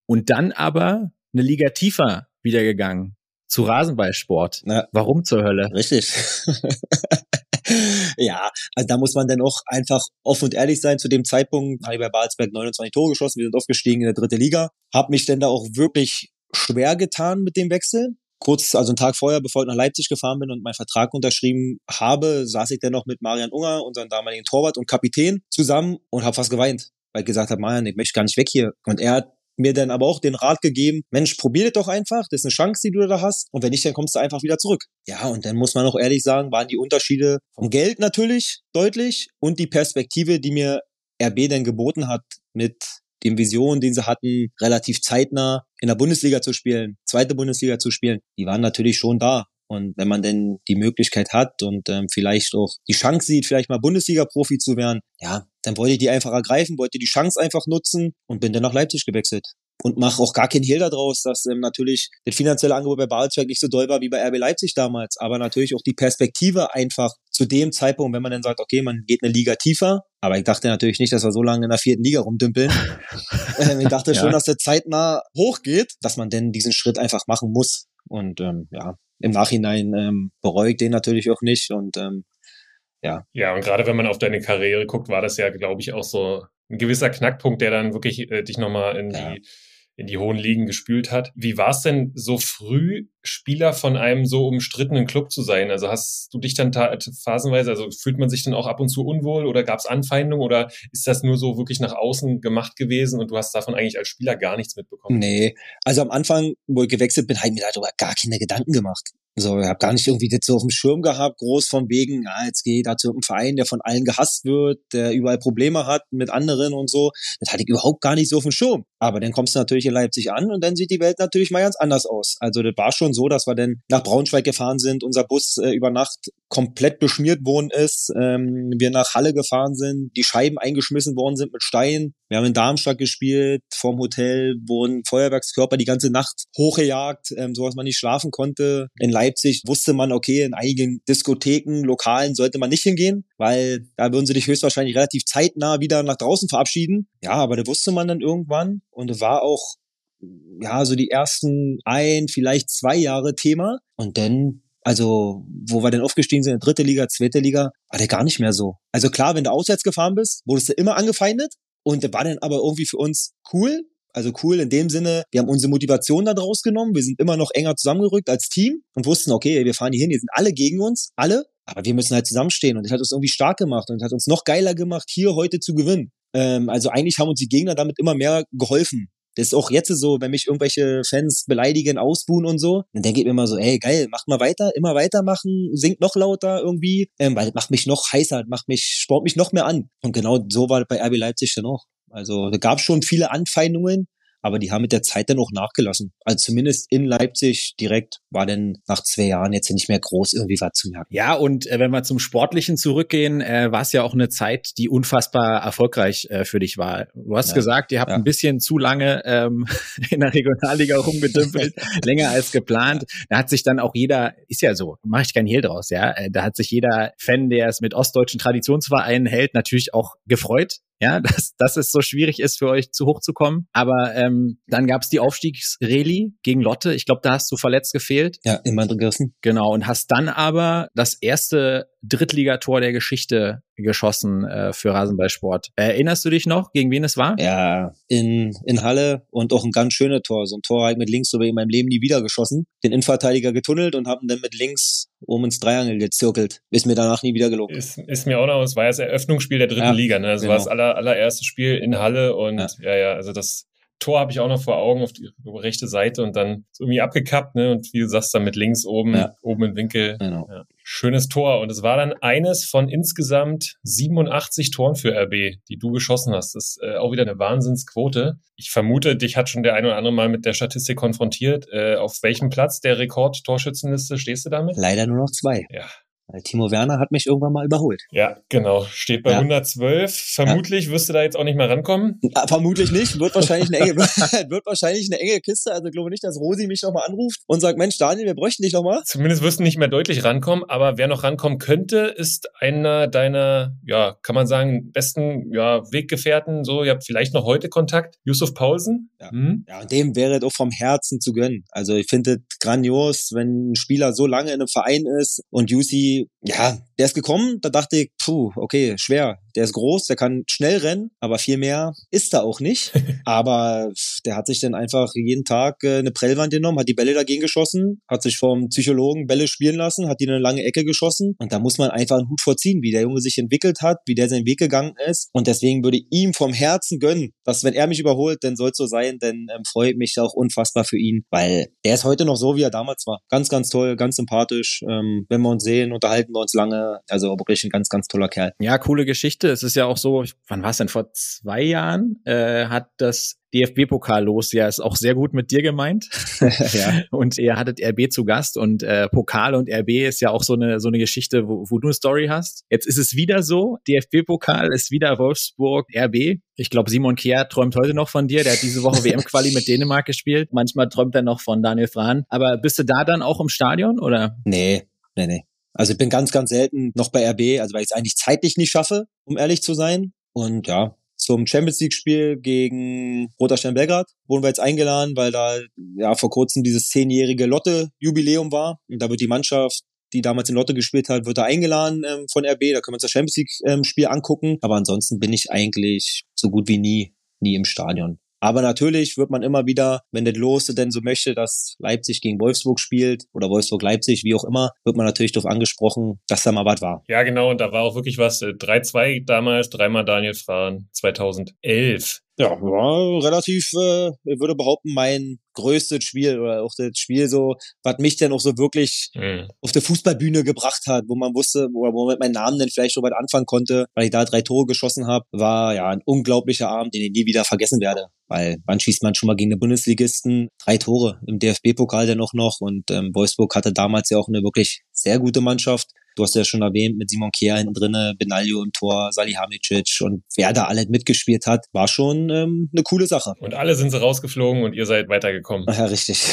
S4: und dann aber eine Liga tiefer wieder gegangen zu Rasenballsport. Ja. Warum zur Hölle?
S1: Richtig. ja, also da muss man dann auch einfach offen und ehrlich sein. Zu dem Zeitpunkt habe ich bei Babelsberg 29 Tore geschossen, wir sind aufgestiegen in der dritte Liga. Hab mich denn da auch wirklich schwer getan mit dem Wechsel kurz, also einen Tag vorher, bevor ich nach Leipzig gefahren bin und meinen Vertrag unterschrieben habe, saß ich dann noch mit Marian Unger, unserem damaligen Torwart und Kapitän, zusammen und habe fast geweint, weil ich gesagt habe, Marian, ich möchte gar nicht weg hier. Und er hat mir dann aber auch den Rat gegeben, Mensch, probier das doch einfach, das ist eine Chance, die du da hast und wenn nicht, dann kommst du einfach wieder zurück. Ja, und dann muss man auch ehrlich sagen, waren die Unterschiede vom Geld natürlich deutlich und die Perspektive, die mir RB dann geboten hat mit den Visionen, die sie hatten, relativ zeitnah in der Bundesliga zu spielen, zweite Bundesliga zu spielen, die waren natürlich schon da. Und wenn man denn die Möglichkeit hat und ähm, vielleicht auch die Chance sieht, vielleicht mal Bundesliga-Profi zu werden, ja, dann wollte ich die einfach ergreifen, wollte die Chance einfach nutzen und bin dann nach Leipzig gewechselt und mache auch gar keinen Hehl daraus, dass ähm, natürlich das finanzielle Angebot bei Babelsberg nicht so doll war wie bei RB Leipzig damals, aber natürlich auch die Perspektive einfach zu dem Zeitpunkt, wenn man dann sagt, okay, man geht eine Liga tiefer, aber ich dachte natürlich nicht, dass wir so lange in der vierten Liga rumdümpeln. ähm, ich dachte ja. schon, dass der zeitnah hochgeht, dass man denn diesen Schritt einfach machen muss und ähm, ja, im Nachhinein ähm, bereue ich den natürlich auch nicht und ähm, ja.
S5: Ja, und gerade wenn man auf deine Karriere guckt, war das ja, glaube ich, auch so ein gewisser Knackpunkt, der dann wirklich äh, dich nochmal in ja. die in die hohen Ligen gespült hat. Wie war es denn so früh, Spieler von einem so umstrittenen Club zu sein? Also hast du dich dann phasenweise, also fühlt man sich dann auch ab und zu unwohl oder gab es Anfeindungen oder ist das nur so wirklich nach außen gemacht gewesen und du hast davon eigentlich als Spieler gar nichts mitbekommen?
S1: Nee, also am Anfang, wo ich gewechselt bin, habe ich mir darüber gar keine Gedanken gemacht. So, ich habe gar nicht irgendwie das so auf dem Schirm gehabt, groß von wegen, ja, jetzt gehe ich da zu einem Verein, der von allen gehasst wird, der überall Probleme hat mit anderen und so. Das hatte ich überhaupt gar nicht so auf dem Schirm. Aber dann kommst du natürlich in Leipzig an und dann sieht die Welt natürlich mal ganz anders aus. Also das war schon so, dass wir dann nach Braunschweig gefahren sind, unser Bus äh, über Nacht komplett beschmiert worden ist, ähm, wir nach Halle gefahren sind, die Scheiben eingeschmissen worden sind mit Steinen. Wir haben in Darmstadt gespielt, vorm Hotel wurden Feuerwerkskörper die ganze Nacht hochgejagt, ähm, so dass man nicht schlafen konnte. In Leipzig wusste man, okay, in einigen Diskotheken, Lokalen sollte man nicht hingehen, weil da würden sie dich höchstwahrscheinlich relativ zeitnah wieder nach draußen verabschieden. Ja, aber da wusste man dann irgendwann und war auch ja, so die ersten ein, vielleicht zwei Jahre Thema. Und dann, also, wo wir dann aufgestiegen sind, in dritte Liga, zweite Liga, war der gar nicht mehr so. Also klar, wenn du auswärts gefahren bist, wurdest du immer angefeindet. Und der war dann aber irgendwie für uns cool, also cool in dem Sinne, wir haben unsere Motivation da draus genommen, wir sind immer noch enger zusammengerückt als Team und wussten, okay, wir fahren hier hin, die sind alle gegen uns, alle, aber wir müssen halt zusammenstehen und das hat uns irgendwie stark gemacht und hat uns noch geiler gemacht, hier heute zu gewinnen. Ähm, also eigentlich haben uns die Gegner damit immer mehr geholfen. Das ist auch jetzt so, wenn mich irgendwelche Fans beleidigen, ausbuhen und so, dann denke ich mir immer so, ey, geil, macht mal weiter, immer weitermachen, singt noch lauter irgendwie, ähm, weil das macht mich noch heißer, macht mich, sport mich noch mehr an. Und genau so war das bei RB Leipzig dann auch. Also da gab schon viele Anfeindungen, aber die haben mit der Zeit dann auch nachgelassen. Also zumindest in Leipzig direkt war dann nach zwei Jahren jetzt nicht mehr groß irgendwie was zu merken.
S4: Ja, und äh, wenn wir zum Sportlichen zurückgehen, äh, war es ja auch eine Zeit, die unfassbar erfolgreich äh, für dich war. Du hast ja. gesagt, ihr habt ja. ein bisschen zu lange ähm, in der Regionalliga rumgedümpelt, länger als geplant. Da hat sich dann auch jeder, ist ja so, mache ich keinen Hehl draus, ja, äh, da hat sich jeder Fan, der es mit ostdeutschen Traditionsvereinen hält, natürlich auch gefreut, ja, dass, dass es so schwierig ist für euch zu hoch zu kommen. Aber ähm, dann gab es die Aufstiegsreli gegen Lotte. Ich glaube, da hast du verletzt gefehlt.
S1: Ja, immer gegessen.
S4: Genau, und hast dann aber das erste Drittligator der Geschichte geschossen äh, für Rasenballsport. Erinnerst du dich noch, gegen wen es war?
S1: Ja, in, in Halle und auch ein ganz schönes Tor. So ein Tor habe ich mit links so wie in meinem Leben nie wieder geschossen. Den Innenverteidiger getunnelt und haben dann mit links oben ins Dreiangel gezirkelt. Ist mir danach nie wieder gelungen.
S5: Ist, ist mir auch noch, es war ja das Eröffnungsspiel der dritten ja, Liga, ne? Das genau. war das aller, allererste Spiel in Halle und ja, ja, ja also das Tor habe ich auch noch vor Augen auf die rechte Seite und dann irgendwie abgekappt, ne? Und wie du sagst, dann mit links oben, ja. oben im Winkel. Genau. Ja. Schönes Tor. Und es war dann eines von insgesamt 87 Toren für RB, die du geschossen hast. Das ist äh, auch wieder eine Wahnsinnsquote. Ich vermute, dich hat schon der ein oder andere mal mit der Statistik konfrontiert. Äh, auf welchem Platz der Rekord-Torschützenliste stehst du damit?
S1: Leider nur noch zwei.
S5: Ja,
S1: weil Timo Werner hat mich irgendwann mal überholt.
S5: Ja, genau. Steht bei ja. 112. Vermutlich ja. wirst du da jetzt auch nicht mehr rankommen.
S1: Ja, vermutlich nicht. Wird wahrscheinlich eine enge, wird wahrscheinlich eine enge Kiste. Also ich glaube nicht, dass Rosi mich nochmal anruft und sagt, Mensch, Daniel, wir bräuchten dich nochmal.
S5: Zumindest wirst du nicht mehr deutlich rankommen. Aber wer noch rankommen könnte, ist einer deiner, ja, kann man sagen, besten ja, Weggefährten. So, ihr habt vielleicht noch heute Kontakt. Yusuf Paulsen.
S1: Ja, hm? ja und dem wäre doch vom Herzen zu gönnen. Also ich finde es grandios, wenn ein Spieler so lange in einem Verein ist und Yusi 你 der ist gekommen, da dachte ich, puh, okay, schwer. Der ist groß, der kann schnell rennen, aber viel mehr ist da auch nicht. aber der hat sich dann einfach jeden Tag äh, eine Prellwand genommen, hat die Bälle dagegen geschossen, hat sich vom Psychologen Bälle spielen lassen, hat die in eine lange Ecke geschossen. Und da muss man einfach einen Hut vorziehen, wie der Junge sich entwickelt hat, wie der seinen Weg gegangen ist. Und deswegen würde ich ihm vom Herzen gönnen, dass wenn er mich überholt, dann soll es so sein, denn ähm, freut mich auch unfassbar für ihn, weil der ist heute noch so, wie er damals war. Ganz, ganz toll, ganz sympathisch. Ähm, wenn wir uns sehen, unterhalten wir uns lange. Also wirklich ein ganz, ganz toller Kerl.
S4: Ja, coole Geschichte. Es ist ja auch so, wann war es denn? Vor zwei Jahren äh, hat das DFB-Pokal los. Ja, ist auch sehr gut mit dir gemeint. ja. Und ihr hattet RB zu Gast und äh, Pokal und RB ist ja auch so eine so eine Geschichte, wo, wo du eine Story hast. Jetzt ist es wieder so. DFB-Pokal ist wieder Wolfsburg RB. Ich glaube, Simon Kehr träumt heute noch von dir. Der hat diese Woche WM-Quali mit Dänemark gespielt. Manchmal träumt er noch von Daniel Frahn. Aber bist du da dann auch im Stadion oder?
S1: Nee, nee, nee. Also ich bin ganz, ganz selten noch bei RB, also weil ich es eigentlich zeitlich nicht schaffe, um ehrlich zu sein. Und ja, zum Champions League Spiel gegen Roter Stern Belgrad wurden wir jetzt eingeladen, weil da ja vor kurzem dieses zehnjährige Lotte Jubiläum war. Und da wird die Mannschaft die damals in Lotte gespielt hat, wird da eingeladen ähm, von RB. Da können wir uns das Champions League ähm, angucken. Aber ansonsten bin ich eigentlich so gut wie nie, nie im Stadion. Aber natürlich wird man immer wieder, wenn der Lose denn so möchte, dass Leipzig gegen Wolfsburg spielt oder Wolfsburg-Leipzig, wie auch immer, wird man natürlich darauf angesprochen, dass da mal was war.
S5: Ja, genau. Und da war auch wirklich was. 3-2 äh, damals, dreimal Daniel Frahn, 2011.
S1: Ja, war relativ, äh, ich würde behaupten, mein größtes Spiel oder auch das Spiel so, was mich dann auch so wirklich mhm. auf der Fußballbühne gebracht hat, wo man wusste, wo, wo man mit meinem Namen dann vielleicht so weit anfangen konnte, weil ich da drei Tore geschossen habe, war ja ein unglaublicher Abend, den ich nie wieder vergessen werde. Weil wann schießt man schon mal gegen den Bundesligisten? Drei Tore im DFB-Pokal dann auch noch und ähm, Wolfsburg hatte damals ja auch eine wirklich sehr gute Mannschaft. Du hast ja schon erwähnt, mit Simon Kehr hinten drinne, Benaglio im Tor, Salihamidzic und wer da alle mitgespielt hat, war schon ähm, eine coole Sache.
S5: Und alle sind sie rausgeflogen und ihr seid weitergekommen.
S1: Ja, richtig.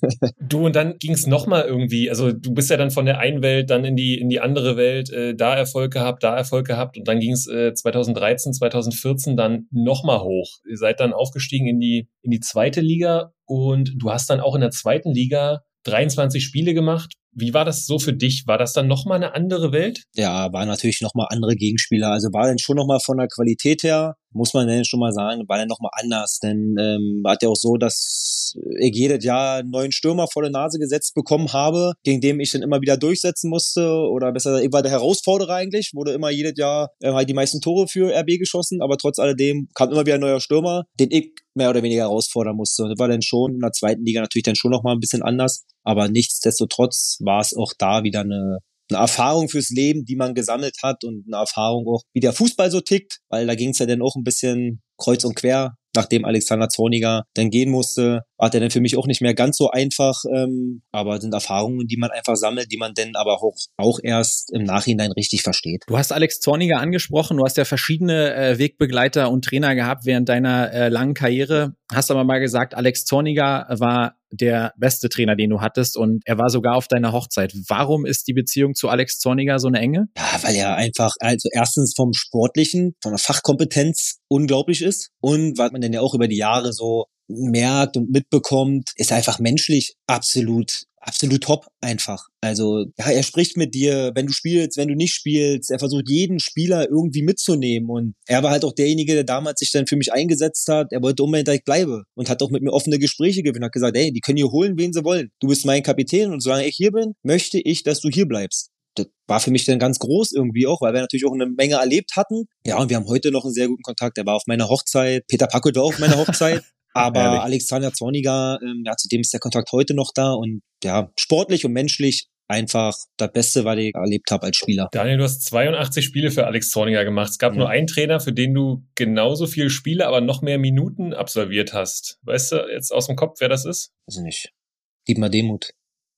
S5: du, und dann ging es nochmal irgendwie, also du bist ja dann von der einen Welt dann in die, in die andere Welt, äh, da Erfolg gehabt, da Erfolg gehabt und dann ging es äh, 2013, 2014 dann nochmal hoch. Ihr seid dann aufgestiegen in die, in die zweite Liga und du hast dann auch in der zweiten Liga 23 Spiele gemacht, wie war das so für dich? War das dann nochmal eine andere Welt?
S1: Ja, war natürlich nochmal andere Gegenspieler. Also war dann schon nochmal von der Qualität her, muss man denn schon mal sagen, war dann nochmal anders. Denn ähm, war ja auch so, dass ich jedes Jahr einen neuen Stürmer vor der Nase gesetzt bekommen habe, gegen den ich dann immer wieder durchsetzen musste. Oder besser, ich war der Herausforderer eigentlich, wurde immer jedes Jahr äh, halt die meisten Tore für RB geschossen, aber trotz alledem kam immer wieder ein neuer Stürmer, den ich mehr oder weniger herausfordern musste. Und das war dann schon in der zweiten Liga natürlich dann schon nochmal ein bisschen anders. Aber nichtsdestotrotz war es auch da wieder eine, eine Erfahrung fürs Leben, die man gesammelt hat und eine Erfahrung auch, wie der Fußball so tickt, weil da ging es ja dann auch ein bisschen kreuz und quer nachdem Alexander Zorniger dann gehen musste, war der dann für mich auch nicht mehr ganz so einfach. Ähm, aber sind Erfahrungen, die man einfach sammelt, die man dann aber auch, auch erst im Nachhinein richtig versteht.
S4: Du hast Alex Zorniger angesprochen. Du hast ja verschiedene äh, Wegbegleiter und Trainer gehabt während deiner äh, langen Karriere. Hast aber mal gesagt, Alex Zorniger war der beste Trainer, den du hattest und er war sogar auf deiner Hochzeit. Warum ist die Beziehung zu Alex Zorniger so eine enge?
S1: Ja, weil er einfach, also erstens vom Sportlichen, von der Fachkompetenz unglaublich ist und was man denn ja auch über die Jahre so merkt und mitbekommt, ist einfach menschlich absolut absolut top einfach. Also, ja, er spricht mit dir, wenn du spielst, wenn du nicht spielst. Er versucht jeden Spieler irgendwie mitzunehmen. Und er war halt auch derjenige, der damals sich dann für mich eingesetzt hat. Er wollte unbedingt, dass ich bleibe. Und hat auch mit mir offene Gespräche geführt. Hat gesagt, ey, die können hier holen, wen sie wollen. Du bist mein Kapitän und solange ich hier bin, möchte ich, dass du hier bleibst. Das war für mich dann ganz groß irgendwie auch, weil wir natürlich auch eine Menge erlebt hatten. Ja, und wir haben heute noch einen sehr guten Kontakt. Er war auf meiner Hochzeit. Peter Packo war auf meiner Hochzeit. Aber
S4: Ehrlich.
S1: Alexander Zorniger, ähm, ja, zudem ist der Kontakt heute noch da und ja, sportlich und menschlich einfach das Beste, was ich erlebt habe als Spieler.
S5: Daniel, du hast 82 Spiele für Alex Zorniger gemacht. Es gab
S1: Mhm.
S5: nur einen Trainer, für den du genauso viele Spiele, aber noch mehr Minuten absolviert hast. Weißt du jetzt aus dem Kopf, wer das ist?
S1: Also nicht. Dietmar Demut.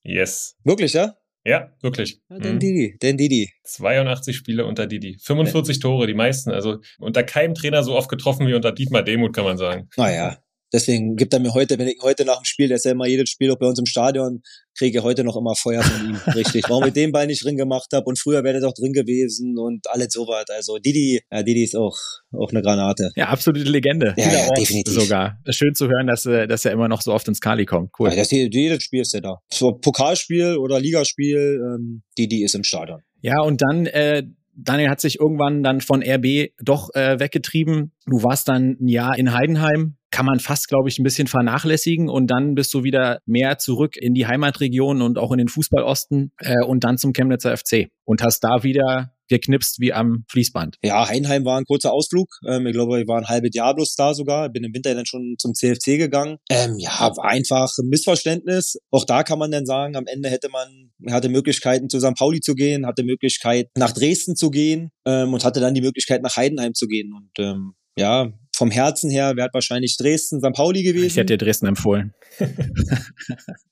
S5: Yes.
S1: Wirklich, ja?
S5: Ja, wirklich.
S1: ja den
S5: Mhm.
S1: Didi, den Didi.
S5: 82 Spiele unter Didi. 45 Tore, die meisten. Also unter keinem Trainer so oft getroffen wie unter Dietmar Demuth, kann man sagen.
S1: Naja, deswegen gibt er mir heute, wenn ich heute nach dem Spiel, der ist ja immer jedes Spiel auch bei uns im Stadion, kriege ich heute noch immer Feuer von ihm. Richtig. Warum ich den Ball nicht drin gemacht habe und früher wäre der doch drin gewesen und alles sowas. Also Didi, ja, Didi ist auch, auch eine Granate.
S4: Ja, absolute Legende.
S1: Ja, ja, definitiv.
S4: Sogar. Schön zu hören, dass, äh, dass er immer noch so oft ins Kali kommt. Cool.
S1: Ja, das, jedes Spiel ist er da. So Pokalspiel oder Ligaspiel, ähm, Didi ist im Stadion.
S4: Ja, und dann, äh, Daniel hat sich irgendwann dann von RB doch äh, weggetrieben. Du warst dann ein Jahr in Heidenheim. Kann man fast, glaube ich, ein bisschen vernachlässigen. Und dann bist du wieder mehr zurück in die Heimatregion und auch in den Fußballosten äh, und dann zum Chemnitzer FC. Und hast da wieder geknipst wie am Fließband.
S1: Ja, Heidenheim war ein kurzer Ausflug. Ähm, ich glaube, ich war ein halbes Jahr bloß da sogar. Bin im Winter dann schon zum CFC gegangen. Ähm, ja, war einfach ein Missverständnis. Auch da kann man dann sagen, am Ende hätte man, hatte Möglichkeiten zu St. Pauli zu gehen, hatte Möglichkeit nach Dresden zu gehen ähm, und hatte dann die Möglichkeit nach Heidenheim zu gehen. Und ähm, ja, vom Herzen her wäre wahrscheinlich Dresden, St. Pauli gewesen.
S4: Ich hätte dir Dresden empfohlen.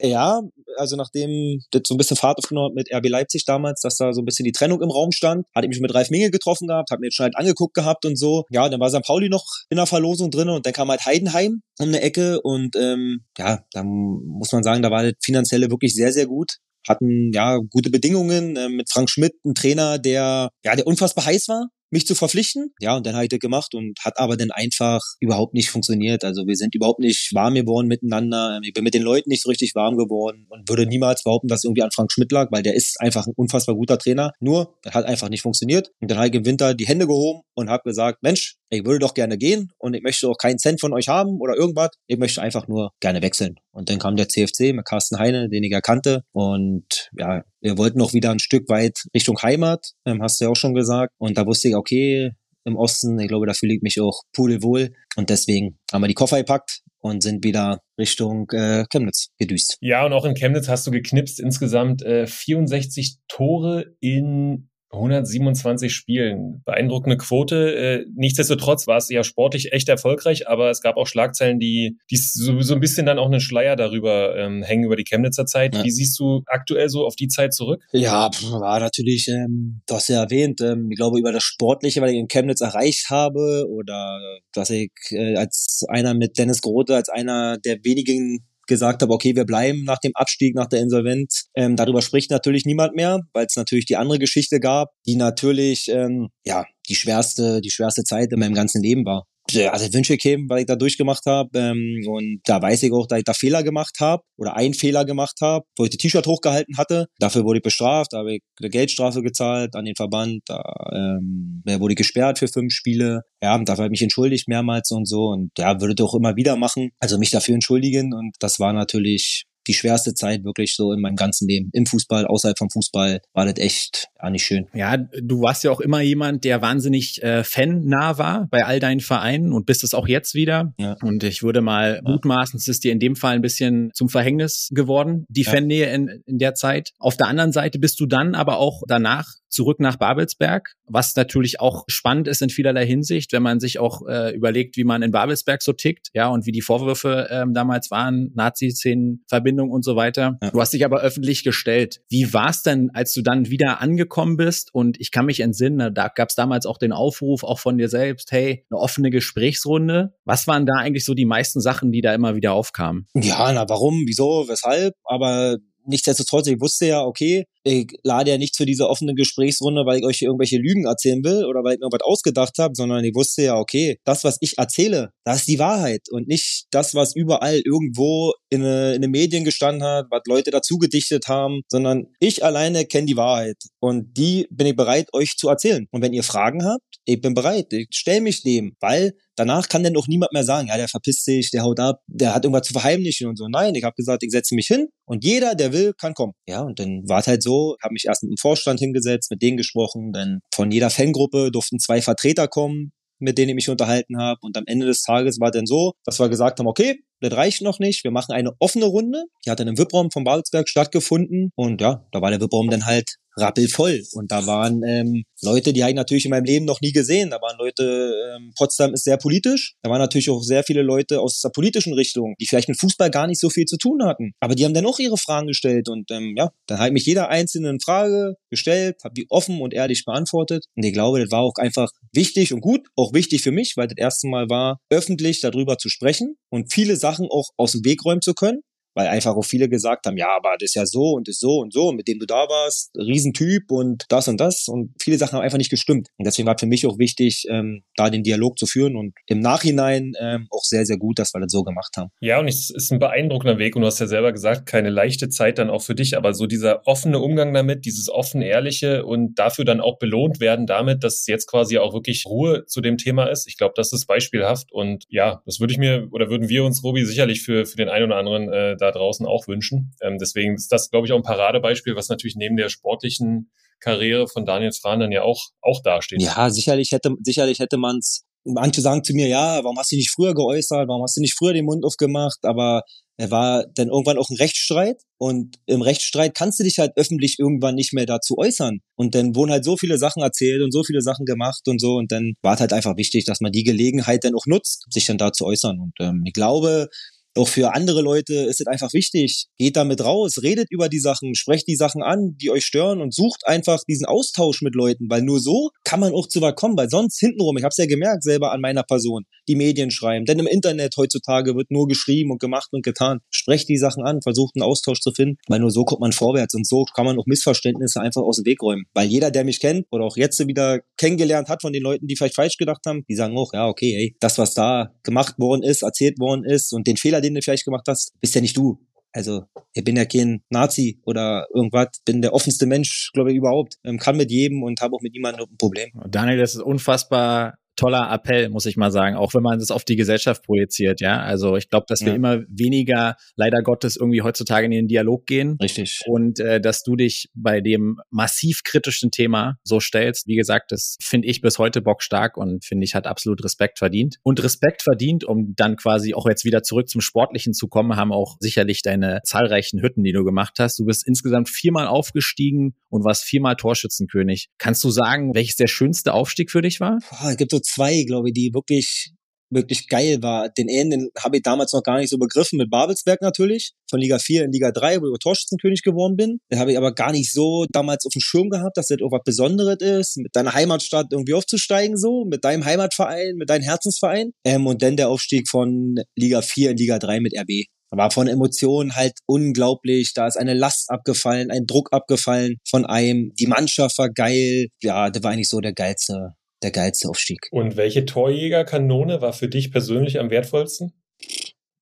S1: Ja, also nachdem das so ein bisschen Fahrt aufgenommen hat mit RB Leipzig damals, dass da so ein bisschen die Trennung im Raum stand, hatte ich mich mit Ralf Minge getroffen gehabt, hab mir jetzt schon halt angeguckt gehabt und so. Ja, dann war St. Pauli noch in der Verlosung drin und dann kam halt Heidenheim um eine Ecke und ähm, ja, da muss man sagen, da war das Finanzielle wirklich sehr, sehr gut hatten ja gute Bedingungen äh, mit Frank Schmidt, ein Trainer, der ja der unfassbar heiß war, mich zu verpflichten. Ja, und dann habe ich das gemacht und hat aber dann einfach überhaupt nicht funktioniert. Also wir sind überhaupt nicht warm geworden miteinander. Ich bin mit den Leuten nicht so richtig warm geworden und würde niemals behaupten, dass irgendwie an Frank Schmidt lag, weil der ist einfach ein unfassbar guter Trainer. Nur, das hat einfach nicht funktioniert. Und dann habe ich im Winter die Hände gehoben und habe gesagt, Mensch, ich würde doch gerne gehen und ich möchte auch keinen Cent von euch haben oder irgendwas. Ich möchte einfach nur gerne wechseln. Und dann kam der CFC mit Carsten Heine, den ich erkannte. Und ja, wir wollten noch wieder ein Stück weit Richtung Heimat, ähm, hast du ja auch schon gesagt. Und da wusste ich, okay, im Osten, ich glaube, da fühle ich mich auch pudelwohl. Und deswegen haben wir die Koffer gepackt und sind wieder Richtung äh, Chemnitz gedüst.
S5: Ja, und auch in Chemnitz hast du geknipst insgesamt äh, 64 Tore in 127 Spielen. Beeindruckende Quote. Äh, nichtsdestotrotz war es ja sportlich echt erfolgreich, aber es gab auch Schlagzeilen, die, die so, so ein bisschen dann auch einen Schleier darüber ähm, hängen über die Chemnitzer Zeit.
S1: Ja.
S5: Wie siehst du aktuell so auf die Zeit zurück?
S1: Ja, war natürlich, ähm, du hast ja erwähnt, ähm, ich glaube über das Sportliche, was ich in Chemnitz erreicht habe oder dass ich äh, als einer mit Dennis Grote, als einer der wenigen gesagt habe, okay, wir bleiben nach dem Abstieg, nach der Insolvenz. Ähm, darüber spricht natürlich niemand mehr, weil es natürlich die andere Geschichte gab, die natürlich ähm, ja die schwerste, die schwerste Zeit in meinem ganzen Leben war. Ja, Also Wünsche kämen, weil ich da durchgemacht habe ähm, und da weiß ich auch, dass ich da Fehler gemacht habe oder einen Fehler gemacht habe, wo ich das T-Shirt hochgehalten hatte. Dafür wurde ich bestraft, da habe ich eine Geldstrafe gezahlt an den Verband, da ähm, wurde ich gesperrt für fünf Spiele. Ja, und dafür habe ich mich entschuldigt mehrmals und so und ja, würde das auch immer wieder machen, also mich dafür entschuldigen und das war natürlich die schwerste Zeit wirklich so in meinem ganzen Leben. Im Fußball, außerhalb vom Fußball war das echt ja nicht schön.
S4: Ja, du warst ja auch immer jemand, der wahnsinnig äh, fannah war bei all deinen Vereinen und bist es auch jetzt wieder.
S1: Ja.
S4: Und ich würde mal
S1: Ja.
S4: mutmaßen, es ist dir in dem Fall ein bisschen zum Verhängnis geworden, die
S1: Ja.
S4: Fannähe in, in der Zeit. Auf der anderen Seite bist du dann aber auch danach zurück nach Babelsberg, was natürlich auch spannend ist in vielerlei Hinsicht, wenn man sich auch äh, überlegt, wie man in Babelsberg so tickt, ja, und wie die Vorwürfe ähm, damals waren, Nazi-Szenen, Verbindung und so weiter.
S1: Ja.
S4: Du hast dich aber öffentlich gestellt. Wie war es denn, als du dann wieder angekommen bist? Und ich kann mich entsinnen, da gab es damals auch den Aufruf, auch von dir selbst, hey, eine offene Gesprächsrunde. Was waren da eigentlich so die meisten Sachen, die da immer wieder aufkamen?
S1: Ja, na warum, wieso, weshalb? Aber nichtsdestotrotz, ich wusste ja, okay, ich lade ja nicht zu dieser offenen Gesprächsrunde, weil ich euch irgendwelche Lügen erzählen will oder weil ich mir was ausgedacht habe, sondern ich wusste ja, okay, das, was ich erzähle, das ist die Wahrheit und nicht das, was überall irgendwo in, eine, in den Medien gestanden hat, was Leute dazu gedichtet haben, sondern ich alleine kenne die Wahrheit und die bin ich bereit, euch zu erzählen. Und wenn ihr Fragen habt, ich bin bereit, ich stell mich dem, weil danach kann dann auch niemand mehr sagen, ja, der verpisst sich, der haut ab, der hat irgendwas zu verheimlichen und so. Nein, ich habe gesagt, ich setze mich hin und jeder, der will, kann kommen. Ja, und dann war es halt so, habe mich erst mit dem Vorstand hingesetzt, mit denen gesprochen, dann von jeder Fangruppe durften zwei Vertreter kommen, mit denen ich mich unterhalten habe. Und am Ende des Tages war dann so, dass wir gesagt haben, okay, das reicht noch nicht. Wir machen eine offene Runde. Die hat dann im VIP-Raum vom Babelsberg stattgefunden. Und ja, da war der VIP-Raum dann halt rappelvoll. Und da waren ähm, Leute, die habe ich natürlich in meinem Leben noch nie gesehen. Da waren Leute, ähm, Potsdam ist sehr politisch. Da waren natürlich auch sehr viele Leute aus der politischen Richtung, die vielleicht mit Fußball gar nicht so viel zu tun hatten. Aber die haben dann auch ihre Fragen gestellt. Und ähm, ja, dann habe ich mich jeder einzelnen Frage gestellt, habe die offen und ehrlich beantwortet. Und ich glaube, das war auch einfach wichtig und gut, auch wichtig für mich, weil das erste Mal war, öffentlich darüber zu sprechen und viele Sachen auch aus dem Weg räumen zu können weil einfach auch viele gesagt haben, ja, aber das ist ja so und ist so und so, mit dem du da warst, Riesentyp und das und das und viele Sachen haben einfach nicht gestimmt. Und deswegen war für mich auch wichtig, ähm, da den Dialog zu führen und im Nachhinein ähm, auch sehr, sehr gut, dass wir das so gemacht haben.
S5: Ja, und es ist ein beeindruckender Weg und du hast ja selber gesagt, keine leichte Zeit dann auch für dich, aber so dieser offene Umgang damit, dieses offen, ehrliche und dafür dann auch belohnt werden damit, dass jetzt quasi auch wirklich Ruhe zu dem Thema ist. Ich glaube, das ist beispielhaft und ja, das würde ich mir oder würden wir uns, Robi, sicherlich für, für den einen oder anderen äh, da draußen auch wünschen. Ähm, deswegen ist das, glaube ich, auch ein Paradebeispiel, was natürlich neben der sportlichen Karriere von Daniel Frahn dann ja auch, auch dasteht.
S1: Ja, sicherlich hätte, sicherlich hätte man es manche sagen zu mir, ja, warum hast du nicht früher geäußert, warum hast du nicht früher den Mund aufgemacht, aber er war dann irgendwann auch ein Rechtsstreit und im Rechtsstreit kannst du dich halt öffentlich irgendwann nicht mehr dazu äußern und dann wurden halt so viele Sachen erzählt und so viele Sachen gemacht und so und dann war es halt einfach wichtig, dass man die Gelegenheit dann auch nutzt, sich dann da zu äußern und ähm, ich glaube, auch für andere Leute ist es einfach wichtig. Geht damit raus, redet über die Sachen, sprecht die Sachen an, die euch stören und sucht einfach diesen Austausch mit Leuten, weil nur so kann man auch zu weit kommen, weil sonst hintenrum, ich habe es ja gemerkt selber an meiner Person, die Medien schreiben, denn im Internet heutzutage wird nur geschrieben und gemacht und getan. Sprecht die Sachen an, versucht einen Austausch zu finden, weil nur so kommt man vorwärts und so kann man auch Missverständnisse einfach aus dem Weg räumen, weil jeder, der mich kennt oder auch jetzt wieder kennengelernt hat von den Leuten, die vielleicht falsch gedacht haben, die sagen auch, ja, okay, ey, das was da gemacht worden ist, erzählt worden ist und den Fehler, den du vielleicht gemacht hast, bist ja nicht du. Also, ich bin ja kein Nazi oder irgendwas, bin der offenste Mensch, glaube ich, überhaupt. Ähm, kann mit jedem und habe auch mit niemandem ein Problem.
S4: Daniel, das ist unfassbar toller Appell, muss ich mal sagen, auch wenn man das auf die Gesellschaft projiziert, ja. Also ich glaube, dass wir ja. immer weniger, leider Gottes, irgendwie heutzutage in den Dialog gehen.
S1: Richtig.
S4: Und äh, dass du dich bei dem massiv kritischen Thema so stellst, wie gesagt, das finde ich bis heute bockstark und finde ich hat absolut Respekt verdient. Und Respekt verdient, um dann quasi auch jetzt wieder zurück zum Sportlichen zu kommen, haben auch sicherlich deine zahlreichen Hütten, die du gemacht hast. Du bist insgesamt viermal aufgestiegen und warst viermal Torschützenkönig. Kannst du sagen, welches der schönste Aufstieg für dich war?
S1: Boah, gibt so zwei, glaube ich, die wirklich wirklich geil war. Den einen, den habe ich damals noch gar nicht so begriffen, mit Babelsberg natürlich, von Liga 4 in Liga 3, wo ich Torschützenkönig geworden bin. Den habe ich aber gar nicht so damals auf dem Schirm gehabt, dass das irgendwas Besonderes ist, mit deiner Heimatstadt irgendwie aufzusteigen, so, mit deinem Heimatverein, mit deinem Herzensverein. Ähm, und dann der Aufstieg von Liga 4 in Liga 3 mit RB. War von Emotionen halt unglaublich. Da ist eine Last abgefallen, ein Druck abgefallen von einem. Die Mannschaft war geil. Ja, das war eigentlich so der geilste, der geilste Aufstieg.
S5: Und welche Torjägerkanone war für dich persönlich am wertvollsten?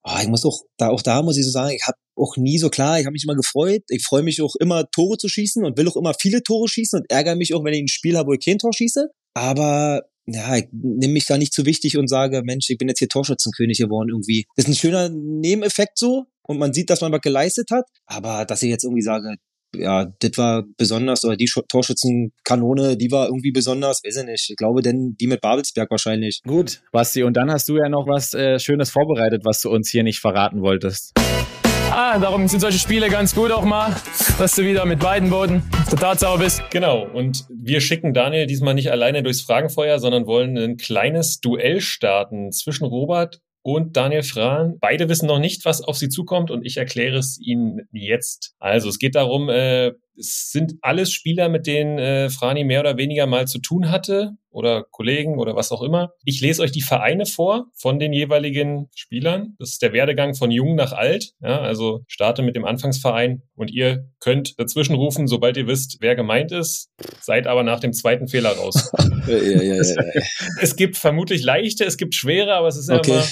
S1: Oh, ich muss auch da, auch da muss ich so sagen, ich habe auch nie so klar, ich habe mich immer gefreut. Ich freue mich auch immer, Tore zu schießen und will auch immer viele Tore schießen und ärgere mich auch, wenn ich ein Spiel habe, wo ich kein Tor schieße. Aber ja, ich nehme mich da nicht zu wichtig und sage, Mensch, ich bin jetzt hier Torschützenkönig geworden irgendwie. Das ist ein schöner Nebeneffekt so und man sieht, dass man was geleistet hat. Aber dass ich jetzt irgendwie sage, ja, das war besonders oder die Torschützenkanone, die war irgendwie besonders, weiß ich nicht. Ich glaube denn die mit Babelsberg wahrscheinlich.
S4: Gut, Basti, und dann hast du ja noch was äh, Schönes vorbereitet, was du uns hier nicht verraten wolltest.
S6: Ah, darum sind solche Spiele ganz gut auch mal, dass du wieder mit beiden Boden total sauber bist.
S5: Genau, und wir schicken Daniel diesmal nicht alleine durchs Fragenfeuer, sondern wollen ein kleines Duell starten zwischen Robert und Daniel Frahn. Beide wissen noch nicht, was auf sie zukommt und ich erkläre es ihnen jetzt. Also es geht darum, äh, es sind alles Spieler, mit denen äh, Frani mehr oder weniger mal zu tun hatte oder Kollegen oder was auch immer. Ich lese euch die Vereine vor von den jeweiligen Spielern. Das ist der Werdegang von jung nach alt. Ja, also starte mit dem Anfangsverein und ihr könnt dazwischen rufen, sobald ihr wisst, wer gemeint ist. Seid aber nach dem zweiten Fehler raus. ja, ja, ja, es gibt vermutlich leichte, es gibt schwere, aber es ist okay. immer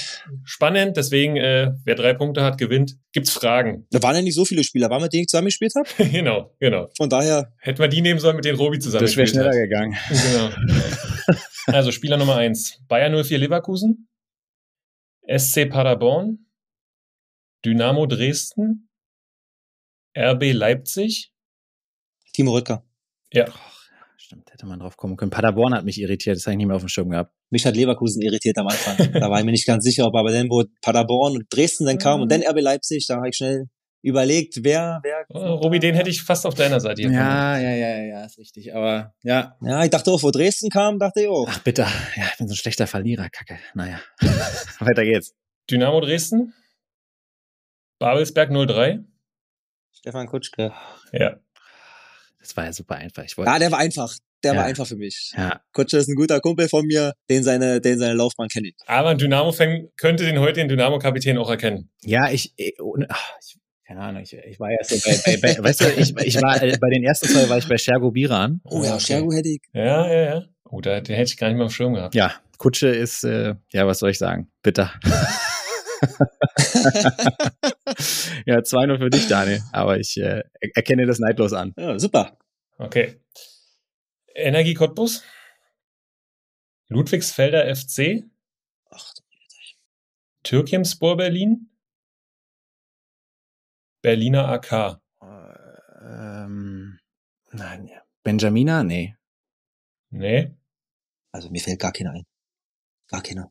S5: spannend. Deswegen, äh, wer drei Punkte hat, gewinnt. Gibt's Fragen?
S1: Da waren ja nicht so viele Spieler, waren mit denen ich zusammengespielt habe?
S5: genau, genau.
S1: Von daher.
S5: Hätten wir die nehmen sollen, mit denen Robi zusammen
S4: Das wäre schneller hat. gegangen. Genau.
S5: Also Spieler Nummer eins Bayern 04 Leverkusen, SC Paderborn, Dynamo Dresden, RB Leipzig.
S1: Timo Rüttger.
S5: Ja.
S4: Stimmt, hätte man drauf kommen können. Paderborn hat mich irritiert, das habe ich nicht mehr auf dem Schirm gehabt.
S1: Mich hat Leverkusen irritiert am Anfang. da war ich mir nicht ganz sicher, ob aber dann, wo Paderborn und Dresden dann kam und dann RB Leipzig, da habe ich schnell überlegt, wer, wer.
S5: Oh, Robi, den hätte ich fast auf deiner Seite. hier
S4: Ja, ja, ja, ja, ist richtig. Aber ja.
S1: Ja, ich dachte auch, wo Dresden kam, dachte ich auch.
S4: Ach bitte, ja, ich bin so ein schlechter Verlierer, Kacke. Naja, weiter geht's.
S5: Dynamo Dresden, Babelsberg 03.
S1: Stefan Kutschke.
S5: Ja.
S4: Das war ja super einfach. Ich wollte.
S1: Ja, der war einfach. Der
S4: Ja.
S1: war einfach für mich.
S4: Ja.
S1: Kutsche ist ein guter Kumpel von mir, den seine, den seine Laufbahn kenne ich.
S5: Aber ein Dynamo-Fan könnte den heutigen Dynamo-Kapitän auch erkennen.
S4: Ja, ich, ich, ohne- ach, ich keine Ahnung, ich, ich war ja so bei, bei, bei weißt du, ich, ich war äh, bei den ersten zwei war ich bei Shergo Biran.
S1: Oh ja,
S5: okay.
S1: Schergo hätte ich.
S5: Ja, ja, ja. Oh, da, den hätte ich gar nicht mehr auf dem Schirm gehabt.
S4: Ja, Kutsche ist, äh, ja, was soll ich sagen? Bitter. ja, 2-0 für dich, Daniel. Aber ich äh, er- erkenne das neidlos an.
S1: Ja, super.
S5: Okay. Energie Cottbus. Ludwigsfelder FC.
S1: Ach,
S5: Türkimspor Berlin. Berliner AK.
S4: Ähm, nein, ja. Benjamina? Nee.
S5: Nee.
S1: also mir fällt gar keiner ein. Gar keiner.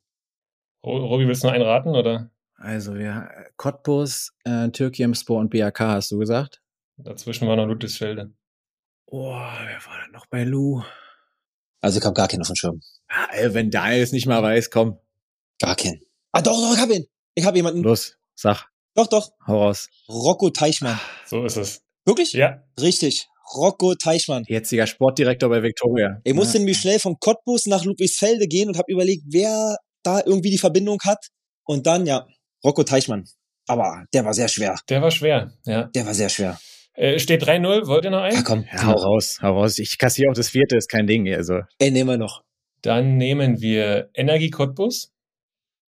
S5: Ro- Robi, willst du noch einen raten, oder?
S4: Also wir Cottbus, äh, Türkimspor und BAK hast du gesagt?
S5: Dazwischen war noch Ludwigsfelde.
S4: Oh, wer war denn noch bei Lou?
S1: Also ich habe gar keinen auf dem Schirm.
S4: Ah, ey, wenn Daniel es nicht mal weiß, komm,
S1: Gar keinen. Ah, doch, doch, ich hab ihn. Ich habe jemanden.
S4: los, sag,
S1: Doch, doch.
S4: hau raus.
S1: Rocco Teichmann.
S5: So ist es.
S1: Wirklich?
S5: Ja.
S1: Richtig. Rocco Teichmann.
S4: Jetziger Sportdirektor bei Victoria.
S1: Ich musste
S4: ja.
S1: nämlich schnell vom Cottbus nach Ludwigsfelde gehen und habe überlegt, wer da irgendwie die Verbindung hat. Und dann, ja, Rocco Teichmann. Aber der war sehr schwer.
S5: Der war schwer. Ja.
S1: Der war sehr schwer.
S5: Äh, steht 3-0. Wollt ihr noch
S1: Ja,
S5: einen?
S1: komm.
S4: Ja, hau raus, hau raus. Ich kassiere auch das vierte, ist kein Ding. Also,
S1: Ey, nehmen wir noch.
S5: Dann nehmen wir Energie Cottbus.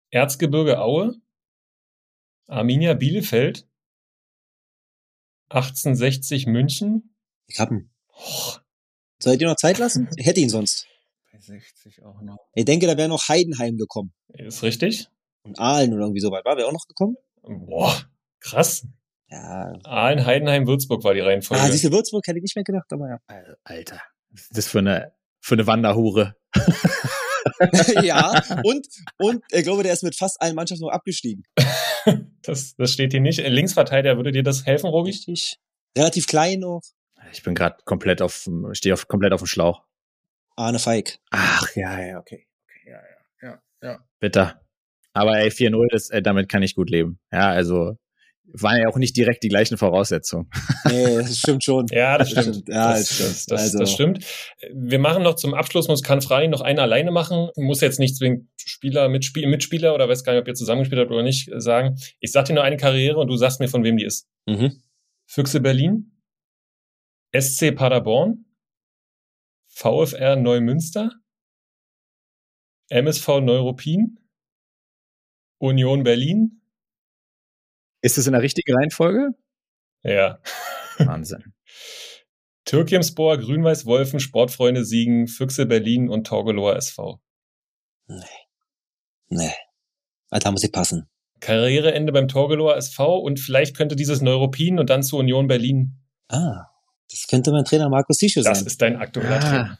S5: Erzgebirge Aue. Arminia Bielefeld. 1860 München.
S1: Ich hab ihn.
S5: Oh,
S1: Soll ich dir noch Zeit lassen? Ich hätte ihn sonst.
S4: bei 60 auch noch.
S1: Ich denke, da wäre noch Heidenheim gekommen.
S5: ist richtig.
S1: Und Aalen oder irgendwie so weit. War wer auch noch gekommen?
S5: Boah, krass.
S1: Ja.
S5: Aalen, Heidenheim, Würzburg war die Reihenfolge.
S1: Ah, diese Würzburg hätte ich nicht mehr gedacht, aber ja.
S4: Al- Alter, was ist das für eine, für eine Wanderhure?
S1: ja, und, und ich glaube, der ist mit fast allen Mannschaften noch abgestiegen.
S5: das, das steht hier nicht. Linksverteidiger, würde dir das helfen, Robi?
S1: Richtig. Relativ klein noch.
S4: Ich bin gerade komplett auf, dem- stehe auf, komplett auf dem Schlauch.
S1: Arne Feig.
S4: Ach, ja, ja, okay. okay ja, ja, ja, ja. Bitter. Aber ey, 4-0, das, äh, damit kann ich gut leben. Ja, also, waren ja auch nicht direkt die gleichen Voraussetzungen.
S1: Nee, das stimmt schon.
S5: Ja, das stimmt.
S1: Ja,
S5: das,
S1: das stimmt.
S5: Das,
S1: Also-
S5: das stimmt. Wir machen noch zum Abschluss, muss kann Frani noch einen alleine machen. Muss jetzt nicht zwingend Spieler, Mitspiel, Mitspieler oder weiß gar nicht, ob ihr zusammengespielt habt oder nicht, äh, sagen. Ich sag dir nur eine Karriere und du sagst mir, von wem die ist.
S1: Mhm.
S5: Füchse Berlin, SC Paderborn, VfR Neumünster, MSV Neuruppin, Union Berlin.
S4: Ist es in der richtigen Reihenfolge?
S5: Ja.
S4: Wahnsinn.
S5: Türkimspor, Grün-Weiß Wolfen, Sportfreunde Siegen, Füchse Berlin und Torgelower SV.
S1: Nee. Alter, muss ich passen.
S5: Karriereende beim Torgelower SV und vielleicht könnte dieses Neuruppin und dann zu Union Berlin.
S1: Ah, das könnte mein Trainer Markus
S5: Das
S1: sein.
S5: ist dein aktueller Trainer.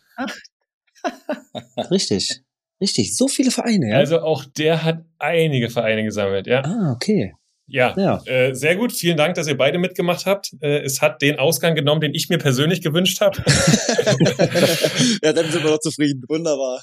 S1: Richtig. Richtig. So viele Vereine, ja?
S5: Also auch der hat einige Vereine gesammelt, ja.
S1: ah, okay.
S5: Ja,
S1: Ja.
S5: Äh, sehr gut. Vielen Dank, dass ihr beide mitgemacht habt. Äh, es hat den Ausgang genommen, den ich mir persönlich gewünscht habe.
S1: ja, dann sind wir doch zufrieden. Wunderbar.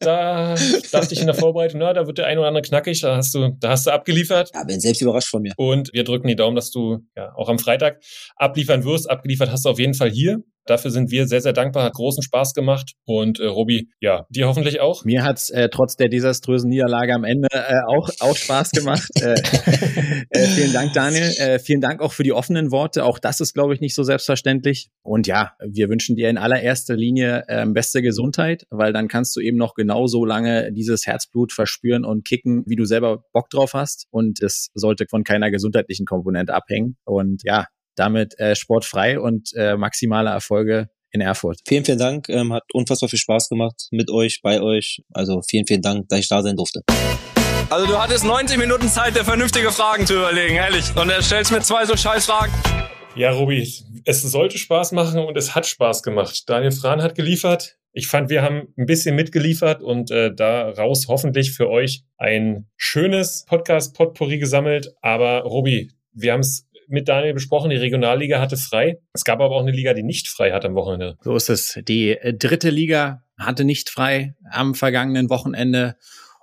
S5: da dachte ich in der Vorbereitung, na, da wird der ein oder andere knackig. Da hast du, da hast du abgeliefert.
S1: Ja, bin selbst überrascht von mir.
S5: Und wir drücken die Daumen, dass du ja auch am Freitag abliefern wirst. Abgeliefert hast du auf jeden Fall hier. Dafür sind wir sehr, sehr dankbar. Hat großen Spaß gemacht. Und äh, Robi, ja, dir hoffentlich auch.
S4: Mir hat's äh, trotz der desaströsen Niederlage am Ende äh, auch, auch Spaß gemacht. äh, äh, vielen Dank, Daniel. Äh, vielen Dank auch für die offenen Worte. Auch das ist, glaube ich, nicht so selbstverständlich. Und ja, wir wünschen dir in allererster Linie ähm, beste Gesundheit, weil dann kannst du eben noch genauso lange dieses Herzblut verspüren und kicken, wie du selber Bock drauf hast. Und es sollte von keiner gesundheitlichen Komponente abhängen. Und ja, damit äh, sportfrei und äh, maximale Erfolge in Erfurt.
S1: Vielen, vielen Dank. Ähm, hat unfassbar viel Spaß gemacht mit euch, bei euch. Also vielen, vielen Dank, dass ich da sein durfte.
S6: Also du hattest 90 Minuten Zeit, dir vernünftige Fragen zu überlegen, ehrlich. Und er stellst mir zwei so scheiß Fragen.
S5: Ja, Robi, es sollte Spaß machen und es hat Spaß gemacht. Daniel Frahn hat geliefert. Ich fand, wir haben ein bisschen mitgeliefert und äh, daraus hoffentlich für euch ein schönes Podcast-Potpourri gesammelt. Aber Robi, wir haben es mit Daniel besprochen, die Regionalliga hatte frei. Es gab aber auch eine Liga, die nicht frei hat am Wochenende.
S4: So ist es. Die äh, dritte Liga hatte nicht frei am vergangenen Wochenende.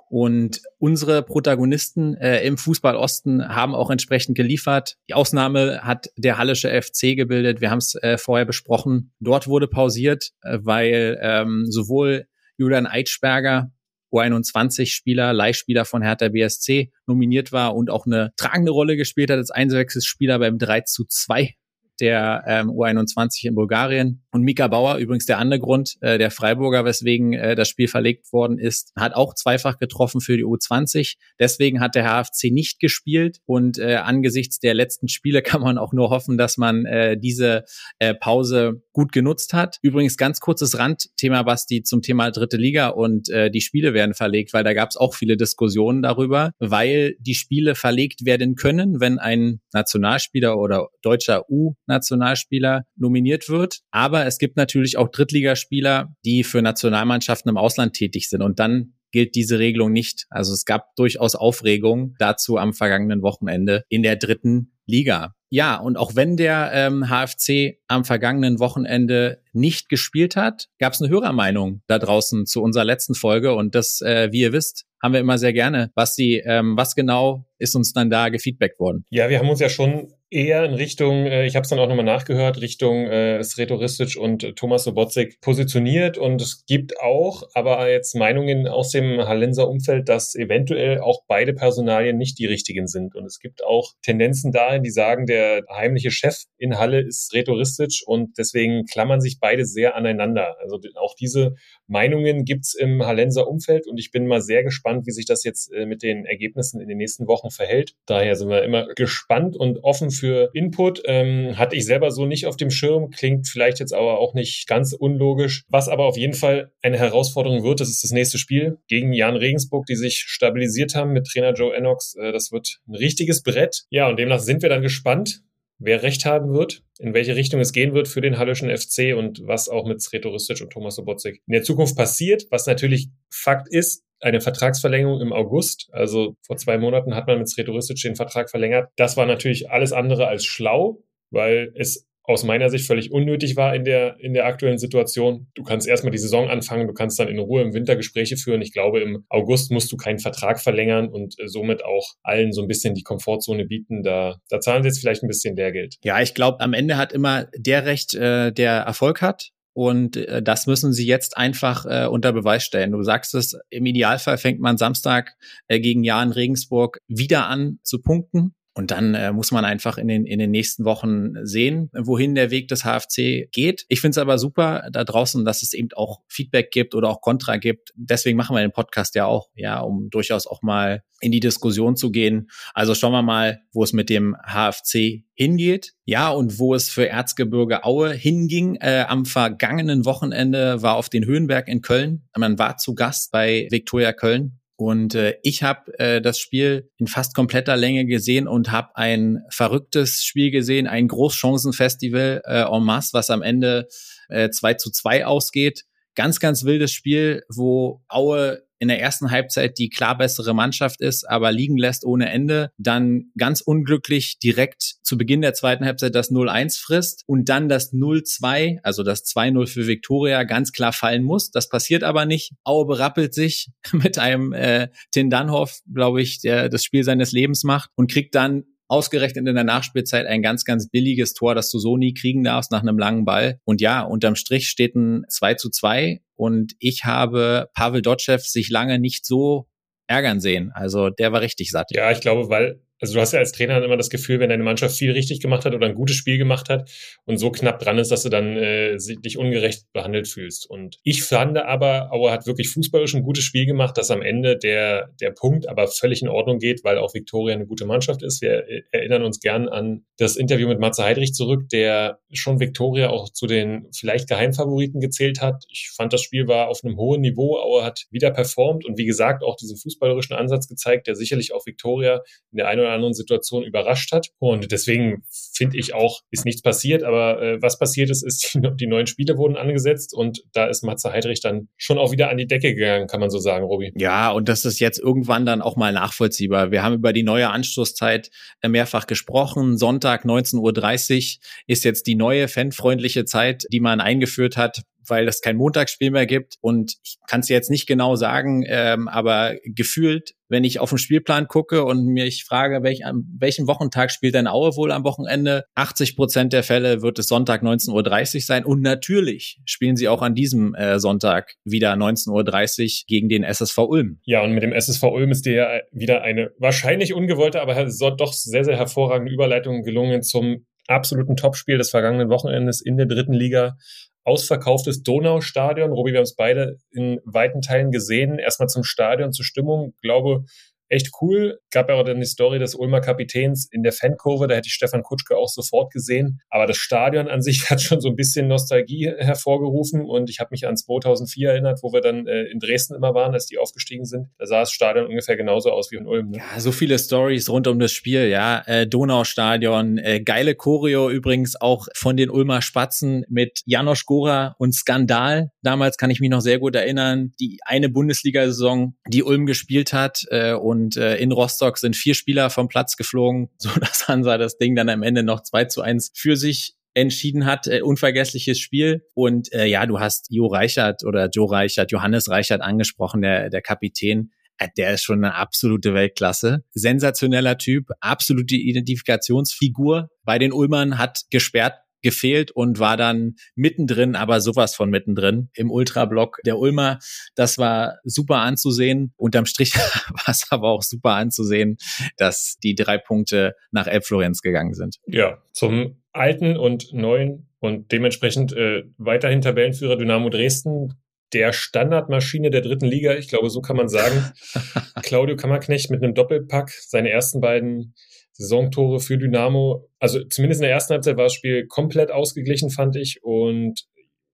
S4: Und unsere Protagonisten äh, im Fußball Osten haben auch entsprechend geliefert. Die Ausnahme hat der Hallische FC gebildet. Wir haben es äh, vorher besprochen. Dort wurde pausiert, äh, weil ähm, sowohl Julian Eitschberger U21-Spieler, Leihspieler von Hertha BSC nominiert war und auch eine tragende Rolle gespielt hat als Einwechselspieler beim 3 zu 2 der ähm, U21 in Bulgarien. Und Mika Bauer, übrigens der andere Grund, äh, der Freiburger, weswegen äh, das Spiel verlegt worden ist, hat auch zweifach getroffen für die U20. Deswegen hat der HFC nicht gespielt. Und äh, angesichts der letzten Spiele kann man auch nur hoffen, dass man äh, diese äh, Pause gut genutzt hat. Übrigens ganz kurzes Randthema, Basti, zum Thema dritte Liga und äh, die Spiele werden verlegt, weil da gab es auch viele Diskussionen darüber, weil die Spiele verlegt werden können, wenn ein Nationalspieler oder deutscher U-Nationalspieler nominiert wird. Aber es gibt natürlich auch Drittligaspieler, die für Nationalmannschaften im Ausland tätig sind und dann gilt diese Regelung nicht. Also es gab durchaus Aufregung dazu am vergangenen Wochenende in der dritten Liga. Ja, und auch wenn der ähm, HFC am vergangenen Wochenende nicht gespielt hat, gab es eine Hörermeinung da draußen zu unserer letzten Folge. Und das, äh, wie ihr wisst, haben wir immer sehr gerne. Basti, ähm, was genau ist uns dann da gefeedbackt worden?
S5: Ja, wir haben uns ja schon eher in Richtung, äh, ich habe es dann auch nochmal nachgehört, Richtung äh, Sretoristic und Thomas Sobotzik positioniert und es gibt auch, aber jetzt Meinungen aus dem Hallenser Umfeld, dass eventuell auch beide Personalien nicht die richtigen sind und es gibt auch Tendenzen dahin, die sagen, der heimliche Chef in Halle ist Sretoristic und deswegen klammern sich beide sehr aneinander. Also auch diese Meinungen gibt's im Hallenser Umfeld und ich bin mal sehr gespannt, wie sich das jetzt äh, mit den Ergebnissen in den nächsten Wochen verhält. Daher sind wir immer gespannt und offen für Input. Ähm, hatte ich selber so nicht auf dem Schirm, klingt vielleicht jetzt aber auch nicht ganz unlogisch. Was aber auf jeden Fall eine Herausforderung wird, das ist das nächste Spiel gegen Jan Regensburg, die sich stabilisiert haben mit Trainer Joe Enox. Äh, das wird ein richtiges Brett. Ja, und demnach sind wir dann gespannt, wer recht haben wird, in welche Richtung es gehen wird für den Hallischen FC und was auch mit Sretoristic und Thomas Sobotzik in der Zukunft passiert. Was natürlich Fakt ist, eine Vertragsverlängerung im August. Also vor zwei Monaten hat man mit Sretoristic den Vertrag verlängert. Das war natürlich alles andere als schlau, weil es aus meiner Sicht völlig unnötig war in der, in der aktuellen Situation. Du kannst erstmal die Saison anfangen, du kannst dann in Ruhe im Winter Gespräche führen. Ich glaube, im August musst du keinen Vertrag verlängern und äh, somit auch allen so ein bisschen die Komfortzone bieten. Da, da zahlen sie jetzt vielleicht ein bisschen Lehrgeld.
S4: Ja, ich glaube, am Ende hat immer der Recht, äh, der Erfolg hat. Und äh, das müssen sie jetzt einfach äh, unter Beweis stellen. Du sagst es, im Idealfall fängt man Samstag äh, gegen Jan Regensburg wieder an zu punkten. Und dann äh, muss man einfach in den, in den nächsten Wochen sehen, wohin der Weg des HFC geht. Ich finde es aber super da draußen, dass es eben auch Feedback gibt oder auch Kontra gibt. Deswegen machen wir den Podcast ja auch, ja, um durchaus auch mal in die Diskussion zu gehen. Also schauen wir mal, wo es mit dem HFC hingeht. Ja, und wo es für Erzgebirge Aue hinging. Äh, am vergangenen Wochenende war auf den Höhenberg in Köln. Man war zu Gast bei Viktoria Köln und äh, ich habe äh, das Spiel in fast kompletter Länge gesehen und habe ein verrücktes Spiel gesehen, ein Großchancenfestival äh, en masse, was am Ende äh, 2 zu 2 ausgeht. Ganz, ganz wildes Spiel, wo Aue in der ersten Halbzeit die klar bessere Mannschaft ist, aber liegen lässt ohne Ende, dann ganz unglücklich direkt zu Beginn der zweiten Halbzeit das 0-1 frisst und dann das 0-2, also das 2-0 für Viktoria ganz klar fallen muss. Das passiert aber nicht. Aue berappelt sich mit einem äh, Tin Danhoff, glaube ich, der das Spiel seines Lebens macht und kriegt dann ausgerechnet in der Nachspielzeit ein ganz, ganz billiges Tor, das du so nie kriegen darfst nach einem langen Ball. Und ja, unterm Strich steht ein 2 zu 2 und ich habe Pavel Dotschew sich lange nicht so ärgern sehen. Also der war richtig satt.
S5: Ja, ich glaube, weil also du hast ja als Trainer dann immer das Gefühl, wenn deine Mannschaft viel richtig gemacht hat oder ein gutes Spiel gemacht hat und so knapp dran ist, dass du dann äh, dich ungerecht behandelt fühlst. Und ich fand aber, Auer hat wirklich fußballisch ein gutes Spiel gemacht, dass am Ende der, der Punkt aber völlig in Ordnung geht, weil auch Viktoria eine gute Mannschaft ist. Wir erinnern uns gern an das Interview mit Matze Heidrich zurück, der schon Viktoria auch zu den vielleicht Geheimfavoriten gezählt hat. Ich fand, das Spiel war auf einem hohen Niveau. Auer hat wieder performt und wie gesagt auch diesen fußballerischen Ansatz gezeigt, der sicherlich auch Viktoria in der einen oder oder anderen Situation überrascht hat. Und deswegen finde ich auch, ist nichts passiert. Aber äh, was passiert ist, ist, die, die, neuen Spiele wurden angesetzt und da ist Matze Heidrich dann schon auch wieder an die Decke gegangen, kann man so sagen, Robi.
S4: Ja, und das ist jetzt irgendwann dann auch mal nachvollziehbar. Wir haben über die neue Anstoßzeit äh, mehrfach gesprochen. Sonntag 19.30 Uhr ist jetzt die neue fanfreundliche Zeit, die man eingeführt hat weil es kein Montagsspiel mehr gibt. Und ich kann es jetzt nicht genau sagen, ähm, aber gefühlt, wenn ich auf den Spielplan gucke und mir ich frage, welch, an welchem Wochentag spielt denn Aue wohl am Wochenende? 80 Prozent der Fälle wird es Sonntag 19.30 Uhr sein. Und natürlich spielen sie auch an diesem äh, Sonntag wieder 19.30 Uhr gegen den SSV Ulm.
S5: Ja, und mit dem SSV Ulm ist dir ja wieder eine wahrscheinlich ungewollte, aber doch sehr, sehr hervorragende Überleitung gelungen zum absoluten Topspiel des vergangenen Wochenendes in der dritten Liga ausverkauftes Donaustadion. Robi, wir haben es beide in weiten Teilen gesehen. Erstmal zum Stadion, zur Stimmung. Ich glaube, echt cool. Gab ja auch dann die Story des Ulmer Kapitäns in der Fankurve, da hätte ich Stefan Kutschke auch sofort gesehen. Aber das Stadion an sich hat schon so ein bisschen Nostalgie hervorgerufen und ich habe mich an 2004 erinnert, wo wir dann äh, in Dresden immer waren, als die aufgestiegen sind. Da sah das Stadion ungefähr genauso aus wie in Ulm.
S4: Ne? Ja, so viele Stories rund um das Spiel, ja. Äh, Donaustadion, äh, geile Choreo übrigens auch von den Ulmer Spatzen mit Janosch Gora und Skandal. Damals kann ich mich noch sehr gut erinnern, die eine Bundesliga-Saison, die Ulm gespielt hat äh, und und äh, in Rostock sind vier Spieler vom Platz geflogen, so dass Hansa das Ding dann am Ende noch 2 zu 1 für sich entschieden hat. Äh, unvergessliches Spiel. Und äh, ja, du hast Jo Reichert oder Joe Reichert, Johannes Reichert angesprochen, der, der Kapitän. Äh, der ist schon eine absolute Weltklasse. Sensationeller Typ, absolute Identifikationsfigur. Bei den Ulmern hat gesperrt gefehlt und war dann mittendrin, aber sowas von mittendrin im Ultrablock der Ulmer. Das war super anzusehen. Unterm Strich war es aber auch super anzusehen, dass die drei Punkte nach Elbflorenz gegangen sind.
S5: Ja, zum alten und neuen und dementsprechend äh, weiterhin Tabellenführer Dynamo Dresden. Der Standardmaschine der dritten Liga, ich glaube, so kann man sagen. Claudio Kammerknecht mit einem Doppelpack, seine ersten beiden Saisontore für Dynamo. Also zumindest in der ersten Halbzeit war das Spiel komplett ausgeglichen, fand ich. Und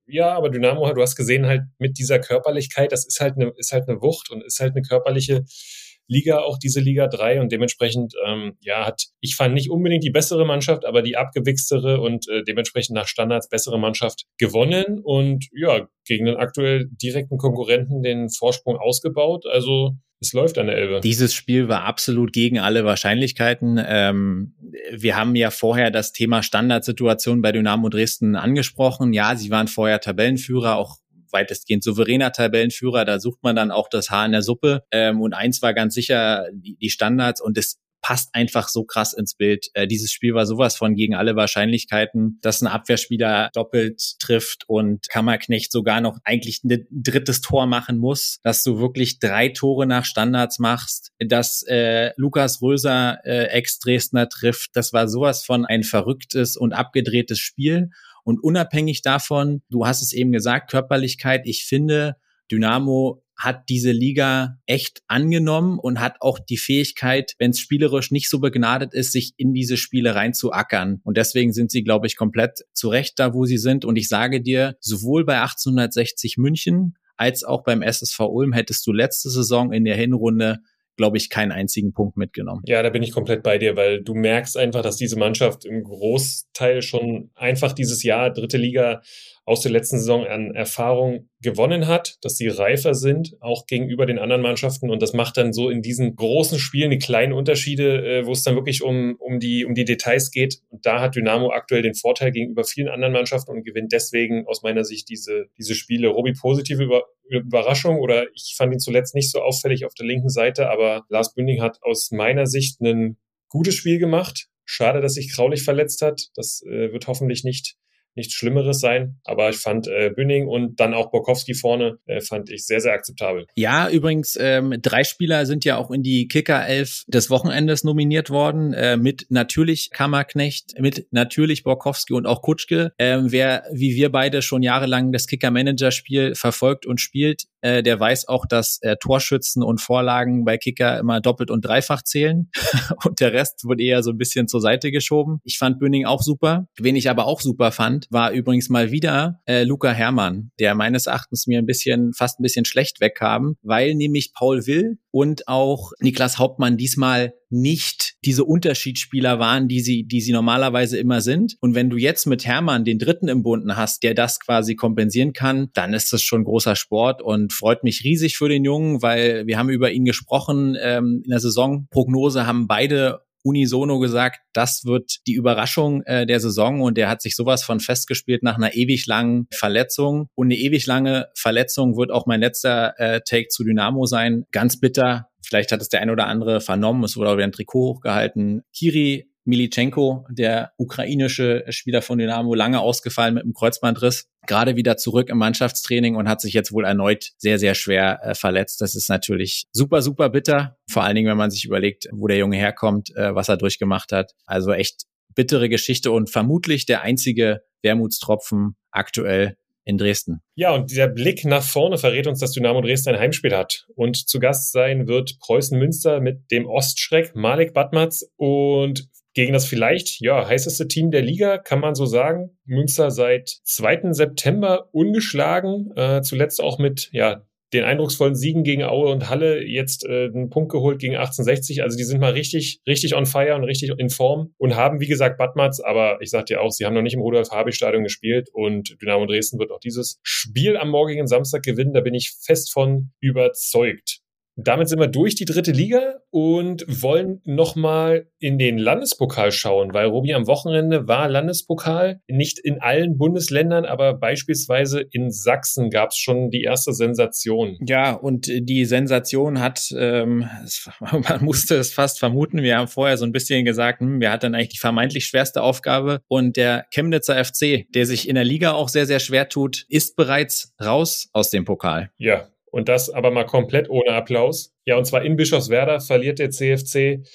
S5: ja, aber Dynamo, du hast gesehen, halt mit dieser Körperlichkeit, das ist halt eine, ist halt eine Wucht und ist halt eine körperliche Liga, auch diese Liga 3 und dementsprechend, ähm, ja, hat, ich fand nicht unbedingt die bessere Mannschaft, aber die abgewichstere und äh, dementsprechend nach Standards bessere Mannschaft gewonnen und ja, gegen den aktuell direkten Konkurrenten den Vorsprung ausgebaut. Also es läuft an der Elbe.
S4: Dieses Spiel war absolut gegen alle Wahrscheinlichkeiten. Ähm, wir haben ja vorher das Thema Standardsituation bei Dynamo Dresden angesprochen. Ja, sie waren vorher Tabellenführer, auch weitestgehend souveräner Tabellenführer. Da sucht man dann auch das Haar in der Suppe. Ähm, und eins war ganz sicher die, Standards und es passt einfach so krass ins Bild. Äh, dieses Spiel war sowas von gegen alle Wahrscheinlichkeiten, dass ein Abwehrspieler doppelt trifft und Kammerknecht sogar noch eigentlich ein drittes Tor machen muss, dass du wirklich drei Tore nach Standards machst, dass äh, Lukas Röser äh, Ex-Dresdner trifft. Das war sowas von ein verrücktes und abgedrehtes Spiel. Und unabhängig davon, du hast es eben gesagt, Körperlichkeit, ich finde, Dynamo hat diese Liga echt angenommen und hat auch die Fähigkeit, wenn es spielerisch nicht so begnadet ist, sich in diese Spiele reinzuackern. Und deswegen sind sie, glaube ich, komplett zurecht da, wo sie sind. Und ich sage dir, sowohl bei 1860 München als auch beim SSV Ulm hättest du letzte Saison in der Hinrunde glaube ich, keinen einzigen Punkt mitgenommen.
S5: Ja, da bin ich komplett bei dir, weil du merkst einfach, dass diese Mannschaft im Großteil schon einfach dieses Jahr dritte Liga aus der letzten Saison an Erfahrung gewonnen hat, dass sie reifer sind, auch gegenüber den anderen Mannschaften. Und das macht dann so in diesen großen Spielen die kleinen Unterschiede, äh, wo es dann wirklich um, um, die, um die Details geht. Und da hat Dynamo aktuell den Vorteil gegenüber vielen anderen Mannschaften und gewinnt deswegen aus meiner Sicht diese, diese Spiele. Robi, positive Über Überraschung oder ich fand ihn zuletzt nicht so auffällig auf der linken Seite, aber Lars Bünding hat aus meiner Sicht ein gutes Spiel gemacht. Schade, dass sich Kraulich verletzt hat. Das äh, wird hoffentlich nicht nichts Schlimmeres sein. Aber ich fand äh, Bünding und dann auch Borkowski vorne, äh, fand ich sehr, sehr akzeptabel.
S4: Ja, übrigens, ähm, drei Spieler sind ja auch in die Kicker-Elf des Wochenendes nominiert worden, äh, mit natürlich Kammerknecht, mit natürlich Borkowski und auch Kutschke. Ähm, wer, wie wir beide schon jahrelang das Kicker-Manager-Spiel verfolgt und spielt, äh, der weiß auch, dass äh, Torschützen und Vorlagen bei Kicker immer doppelt und dreifach zählen und der Rest wurde eher so ein bisschen zur Seite geschoben. Ich fand Bünding auch super. Wen ich aber auch super fand, war übrigens mal wieder äh, Luca Hermann, der meines Erachtens mir ein bisschen, fast ein bisschen schlecht wegkam, weil nämlich Paul Will und auch Niklas Hauptmann diesmal nicht diese Unterschiedsspieler waren, die sie, die sie normalerweise immer sind. Und wenn du jetzt mit Hermann den dritten im Bunden hast, der das quasi kompensieren kann, dann ist das schon großer Sport und freut mich riesig für den Jungen, weil wir haben über ihn gesprochen. Ähm, in der Saisonprognose haben beide unisono gesagt, das wird die Überraschung äh, der Saison und der hat sich sowas von festgespielt nach einer ewig langen Verletzung. Und eine ewig lange Verletzung wird auch mein letzter äh, Take zu Dynamo sein. Ganz bitter. Vielleicht hat es der ein oder andere vernommen. Es wurde auch wieder ein Trikot hochgehalten. Kiri Milichenko, der ukrainische Spieler von Dynamo, lange ausgefallen mit einem Kreuzbandriss, gerade wieder zurück im Mannschaftstraining und hat sich jetzt wohl erneut sehr, sehr schwer äh, verletzt. Das ist natürlich super, super bitter. Vor allen Dingen, wenn man sich überlegt, wo der Junge herkommt, äh, was er durchgemacht hat. Also echt bittere Geschichte und vermutlich der einzige Wermutstropfen aktuell in Dresden.
S5: Ja, und der Blick nach vorne verrät uns, dass Dynamo Dresden ein Heimspiel hat. Und zu Gast sein wird Preußen Münster mit dem Ostschreck Malik Badmatz. Und gegen das vielleicht ja heißeste Team der Liga, kann man so sagen. Münster seit 2. September ungeschlagen, äh, zuletzt auch mit ja den eindrucksvollen Siegen gegen Aue und Halle jetzt äh, einen Punkt geholt gegen 1860. Also die sind mal richtig, richtig on fire und richtig in Form und haben, wie gesagt, Badmatz, aber ich sag dir auch, sie haben noch nicht im Rudolf-Habich-Stadion gespielt und Dynamo Dresden wird auch dieses Spiel am morgigen Samstag gewinnen. Da bin ich fest von überzeugt. Damit sind wir durch die dritte Liga und wollen nochmal in den Landespokal schauen, weil Robi am Wochenende war Landespokal. Nicht in allen Bundesländern, aber beispielsweise in Sachsen gab es schon die erste Sensation.
S4: Ja, und die Sensation hat, ähm, man musste es fast vermuten, wir haben vorher so ein bisschen gesagt, hm, wer hat dann eigentlich die vermeintlich schwerste Aufgabe? Und der Chemnitzer FC, der sich in der Liga auch sehr, sehr schwer tut, ist bereits raus aus dem Pokal.
S5: Ja, und das aber mal komplett ohne Applaus. Ja, und zwar in Bischofswerda verliert der CFC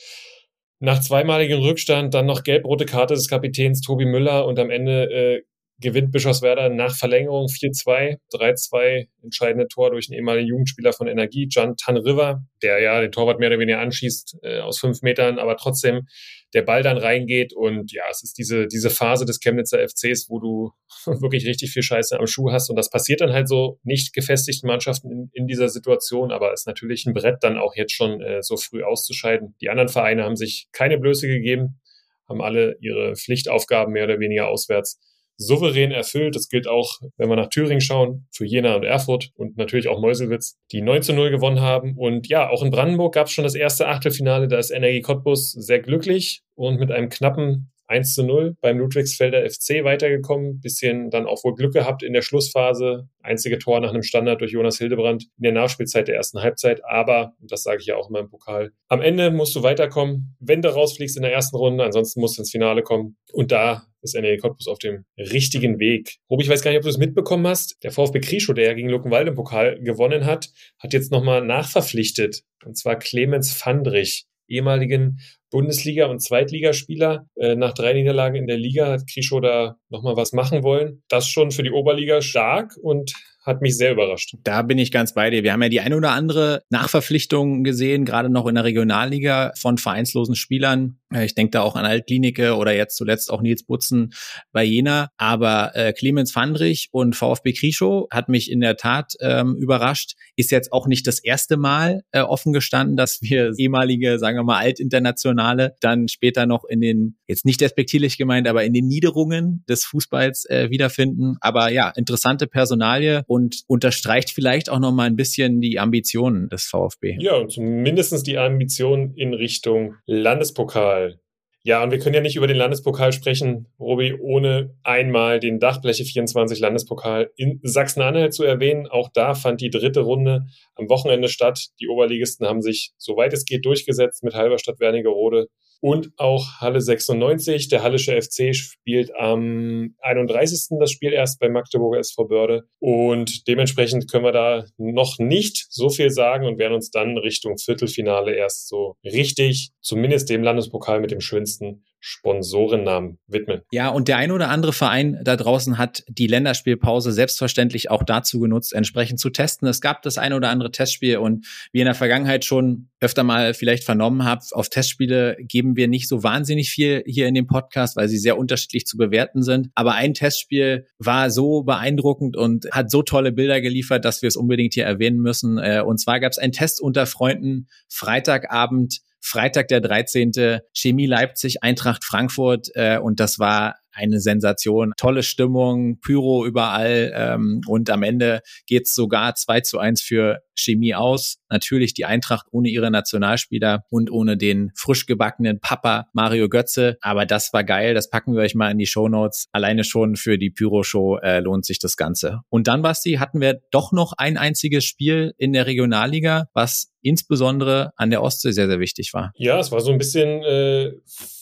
S5: nach zweimaligem Rückstand dann noch gelb-rote Karte des Kapitäns Tobi Müller und am Ende äh, gewinnt Bischofswerda nach Verlängerung 4-2, 3-2, entscheidende Tor durch einen ehemaligen Jugendspieler von Energie, Jan Tanriver, der ja den Torwart mehr oder weniger anschießt äh, aus fünf Metern, aber trotzdem der Ball dann reingeht und ja, es ist diese, diese Phase des Chemnitzer FCs, wo du wirklich richtig viel Scheiße am Schuh hast und das passiert dann halt so nicht gefestigten Mannschaften in, in dieser Situation, aber ist natürlich ein Brett dann auch jetzt schon äh, so früh auszuscheiden. Die anderen Vereine haben sich keine Blöße gegeben, haben alle ihre Pflichtaufgaben mehr oder weniger auswärts souverän erfüllt. Das gilt auch, wenn wir nach Thüringen schauen, für Jena und Erfurt und natürlich auch Meuselwitz, die 9 zu 0 gewonnen haben. Und ja, auch in Brandenburg gab es schon das erste Achtelfinale. Da ist Energie Cottbus sehr glücklich und mit einem knappen 1 zu 0 beim Ludwigsfelder FC weitergekommen. Bisschen dann auch wohl Glück gehabt in der Schlussphase. Einzige Tor nach einem Standard durch Jonas Hildebrand in der Nachspielzeit der ersten Halbzeit. Aber, und das sage ich ja auch immer im Pokal, am Ende musst du weiterkommen. Wenn du rausfliegst in der ersten Runde, ansonsten musst du ins Finale kommen. Und da ist NRW Cottbus auf dem richtigen Weg. Robi, ich weiß gar nicht, ob du es mitbekommen hast. Der VfB Krischow, der ja gegen Luckenwalde im Pokal gewonnen hat, hat jetzt nochmal nachverpflichtet. Und zwar Clemens Fandrich, ehemaligen Bundesliga- und Zweitligaspieler. Äh, nach drei Niederlagen in der Liga hat Krischow da nochmal was machen wollen. Das schon für die Oberliga stark und hat mich sehr überrascht.
S4: Da bin ich ganz bei dir. Wir haben ja die eine oder andere Nachverpflichtung gesehen, gerade noch in der Regionalliga von vereinslosen Spielern. Äh, ich denke da auch an Altklinike oder jetzt zuletzt auch Nils Butzen bei Jena. Aber äh, Clemens Fandrich und VfB Krischow hat mich in der Tat ähm, überrascht. Ist jetzt auch nicht das erste Mal äh, offen gestanden, dass wir ehemalige, sagen wir mal, Altinternationale dann später noch in den, jetzt nicht despektierlich gemeint, aber in den Niederungen des Fußballs äh, wiederfinden. Aber ja, interessante Personalie und unterstreicht vielleicht auch noch mal ein bisschen die Ambitionen des VfB.
S5: Ja, und zumindest die Ambitionen in Richtung Landespokal. Ja, und wir können ja nicht über den Landespokal sprechen, Robi, ohne einmal den Dachbleche 24 Landespokal in Sachsen-Anhalt zu erwähnen. Auch da fand die dritte Runde am Wochenende statt. Die Oberligisten haben sich, soweit es geht, durchgesetzt mit Halberstadt Wernigerode und auch Halle 96. Der Hallische FC spielt am 31. das Spiel erst bei Magdeburger SV Börde. Und dementsprechend können wir da noch nicht so viel sagen und werden uns dann Richtung Viertelfinale erst so richtig, zumindest dem Landespokal mit dem schönsten Sponsorennamen widmen.
S4: Ja, und der ein oder andere Verein da draußen hat die Länderspielpause selbstverständlich auch dazu genutzt, entsprechend zu testen. Es gab das ein oder andere Testspiel und wie in der Vergangenheit schon öfter mal vielleicht vernommen habt, auf Testspiele geben wir nicht so wahnsinnig viel hier in dem Podcast, weil sie sehr unterschiedlich zu bewerten sind. Aber ein Testspiel war so beeindruckend und hat so tolle Bilder geliefert, dass wir es unbedingt hier erwähnen müssen. Äh, und zwar gab es einen Test unter Freunden Freitagabend Freitag der 13. Chemie Leipzig, Eintracht Frankfurt äh, und das war eine Sensation. Tolle Stimmung, Pyro überall ähm, und am Ende geht's sogar 2 zu 1 für Chemie aus. Natürlich die Eintracht ohne ihre Nationalspieler und ohne den frisch gebackenen Papa Mario Götze. Aber das war geil. Das packen wir euch mal in die Show Notes. Alleine schon für die Pyro-Show äh, lohnt sich das Ganze. Und dann, Basti, hatten wir doch noch ein einziges Spiel in der Regionalliga, was insbesondere an der Ostsee sehr, sehr wichtig war.
S5: Ja, es war so ein bisschen äh,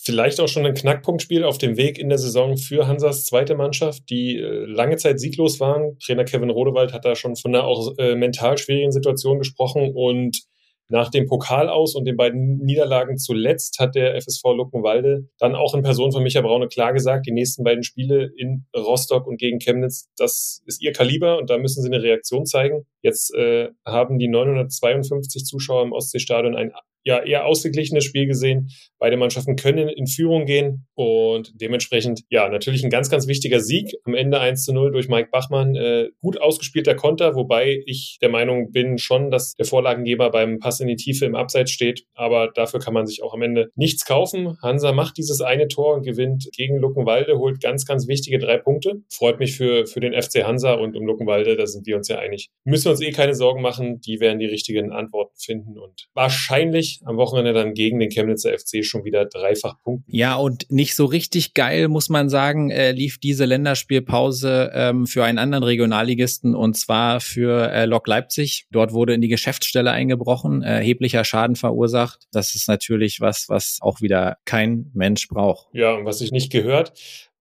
S5: vielleicht auch schon ein Knackpunktspiel auf dem Weg in der Saison für Hansas zweite Mannschaft, die äh, lange Zeit sieglos waren. Trainer Kevin Rodewald hat da schon von einer auch äh, mental schwierigen Situation gesprochen und nach dem Pokal aus und den beiden Niederlagen zuletzt hat der FSV Luckenwalde dann auch in Person von Micha Braune klar gesagt, die nächsten beiden Spiele in Rostock und gegen Chemnitz, das ist ihr Kaliber und da müssen sie eine Reaktion zeigen. Jetzt äh, haben die 952 Zuschauer im Ostseestadion ein ja eher ausgeglichenes Spiel gesehen. Beide Mannschaften können in Führung gehen und dementsprechend, ja, natürlich ein ganz, ganz wichtiger Sieg. Am Ende 1 zu 0 durch Mike Bachmann. Äh, gut ausgespielter Konter, wobei ich der Meinung bin schon, dass der Vorlagengeber beim Pass in die Tiefe im Abseits steht. Aber dafür kann man sich auch am Ende nichts kaufen. Hansa macht dieses eine Tor und gewinnt gegen Luckenwalde, holt ganz, ganz wichtige drei Punkte. Freut mich für, für den FC Hansa und um Luckenwalde, da sind wir uns ja einig. Müssen wir uns eh keine Sorgen machen. Die werden die richtigen Antworten finden und wahrscheinlich am Wochenende dann gegen den Chemnitzer FC schon wieder dreifach punkten.
S4: Ja, und nicht so richtig geil, muss man sagen, äh, lief diese Länderspielpause ähm, für einen anderen Regionalligisten und zwar für äh, Lok Leipzig. Dort wurde in die Geschäftsstelle eingebrochen, erheblicher Schaden verursacht. Das ist natürlich was, was auch wieder kein Mensch braucht.
S5: Ja, und was ich nicht gehört.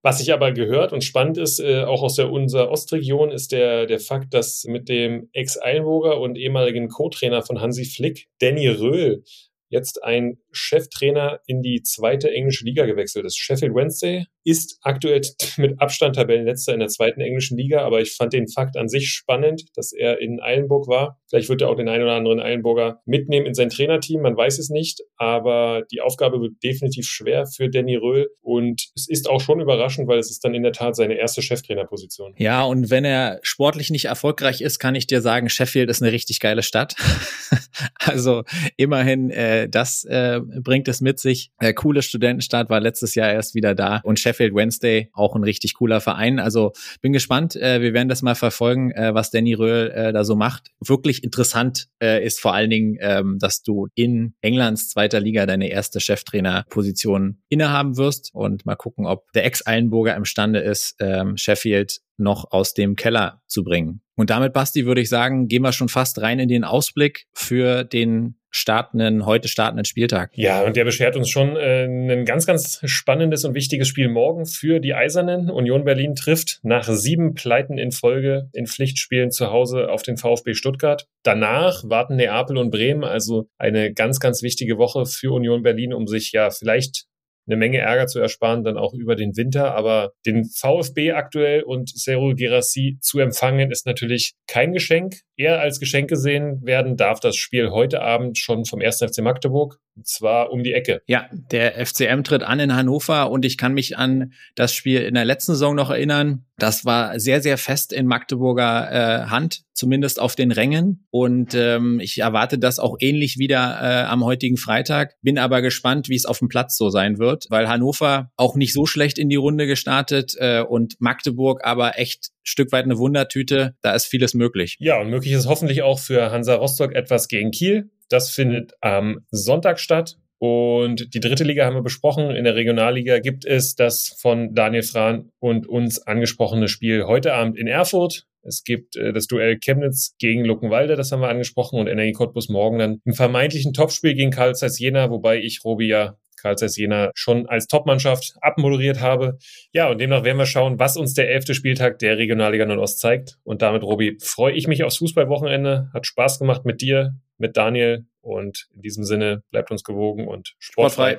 S5: Was ich aber gehört und spannend ist, äh, auch aus der unserer Ostregion, ist der, der Fakt, dass mit dem Ex-Eilenburger und ehemaligen Co-Trainer von Hansi Flick, Danny Röhl, jetzt ein Cheftrainer in die zweite englische Liga gewechselt ist. Sheffield Wednesday ist aktuell mit Abstand Tabellenletzter in der zweiten englischen Liga, aber ich fand den Fakt an sich spannend, dass er in Eilenburg war. Vielleicht wird er auch den einen oder anderen Eilenburger mitnehmen in sein Trainerteam, man weiß es nicht, aber die Aufgabe wird definitiv schwer für Danny Röhl und es ist auch schon überraschend, weil es ist dann in der Tat seine erste Cheftrainerposition.
S4: Ja, und wenn er sportlich nicht erfolgreich ist, kann ich dir sagen, Sheffield ist eine richtig geile Stadt. also immerhin, äh, das äh, bringt es mit sich. Der coole Studentenstadt war letztes Jahr erst wieder da und Sheffield Wednesday auch ein richtig cooler Verein. Also bin gespannt. Äh, wir werden das mal verfolgen, äh, was Danny Röhl äh, da so macht. Wirklich interessant äh, ist vor allen Dingen, ähm, dass du in Englands zweiter Liga deine erste Cheftrainerposition innehaben wirst und mal gucken, ob der Ex-Eilenburger imstande ist, ähm, Sheffield noch aus dem Keller zu bringen. Und damit, Basti, würde ich sagen, gehen wir schon fast rein in den Ausblick für den startenden, heute startenden Spieltag.
S5: Ja, und der beschert uns schon äh, ein ganz, ganz spannendes und wichtiges Spiel morgen für die Eisernen. Union Berlin trifft nach sieben Pleiten in Folge in Pflichtspielen zu Hause auf den VfB Stuttgart. Danach warten Neapel und Bremen, also eine ganz, ganz wichtige Woche für Union Berlin, um sich ja vielleicht eine Menge Ärger zu ersparen, dann auch über den Winter. Aber den VfB aktuell und Serul Gerassi zu empfangen, ist natürlich kein Geschenk. Eher als Geschenk gesehen werden darf das Spiel heute Abend schon vom 1. FC Magdeburg. Und zwar um die Ecke.
S4: Ja, der FCM tritt an in Hannover und ich kann mich an das Spiel in der letzten Saison noch erinnern. Das war sehr, sehr fest in Magdeburger äh, Hand, zumindest auf den Rängen. Und ähm, ich erwarte das auch ähnlich wieder äh, am heutigen Freitag. Bin aber gespannt, wie es auf dem Platz so sein wird, weil Hannover auch nicht so schlecht in die Runde gestartet äh, und Magdeburg aber echt Stück weit eine Wundertüte. Da ist vieles möglich.
S5: Ja, und möglich ist hoffentlich auch für Hansa Rostock etwas gegen Kiel. Das findet am Sonntag statt. Und die dritte Liga haben wir besprochen. In der Regionalliga gibt es das von Daniel Frahn und uns angesprochene Spiel heute Abend in Erfurt. Es gibt äh, das Duell Chemnitz gegen Luckenwalde, das haben wir angesprochen, und Energie Cottbus morgen dann im vermeintlichen Topspiel gegen Karl Zeiss Jena, wobei ich Robi ja Karl Zeiss Jena schon als Topmannschaft abmoderiert habe. Ja, und demnach werden wir schauen, was uns der elfte Spieltag der Regionalliga Nordost zeigt. Und damit, Robi, freue ich mich aufs Fußballwochenende. Hat Spaß gemacht mit dir, mit Daniel. Und in diesem Sinne bleibt uns gewogen und sportfrei.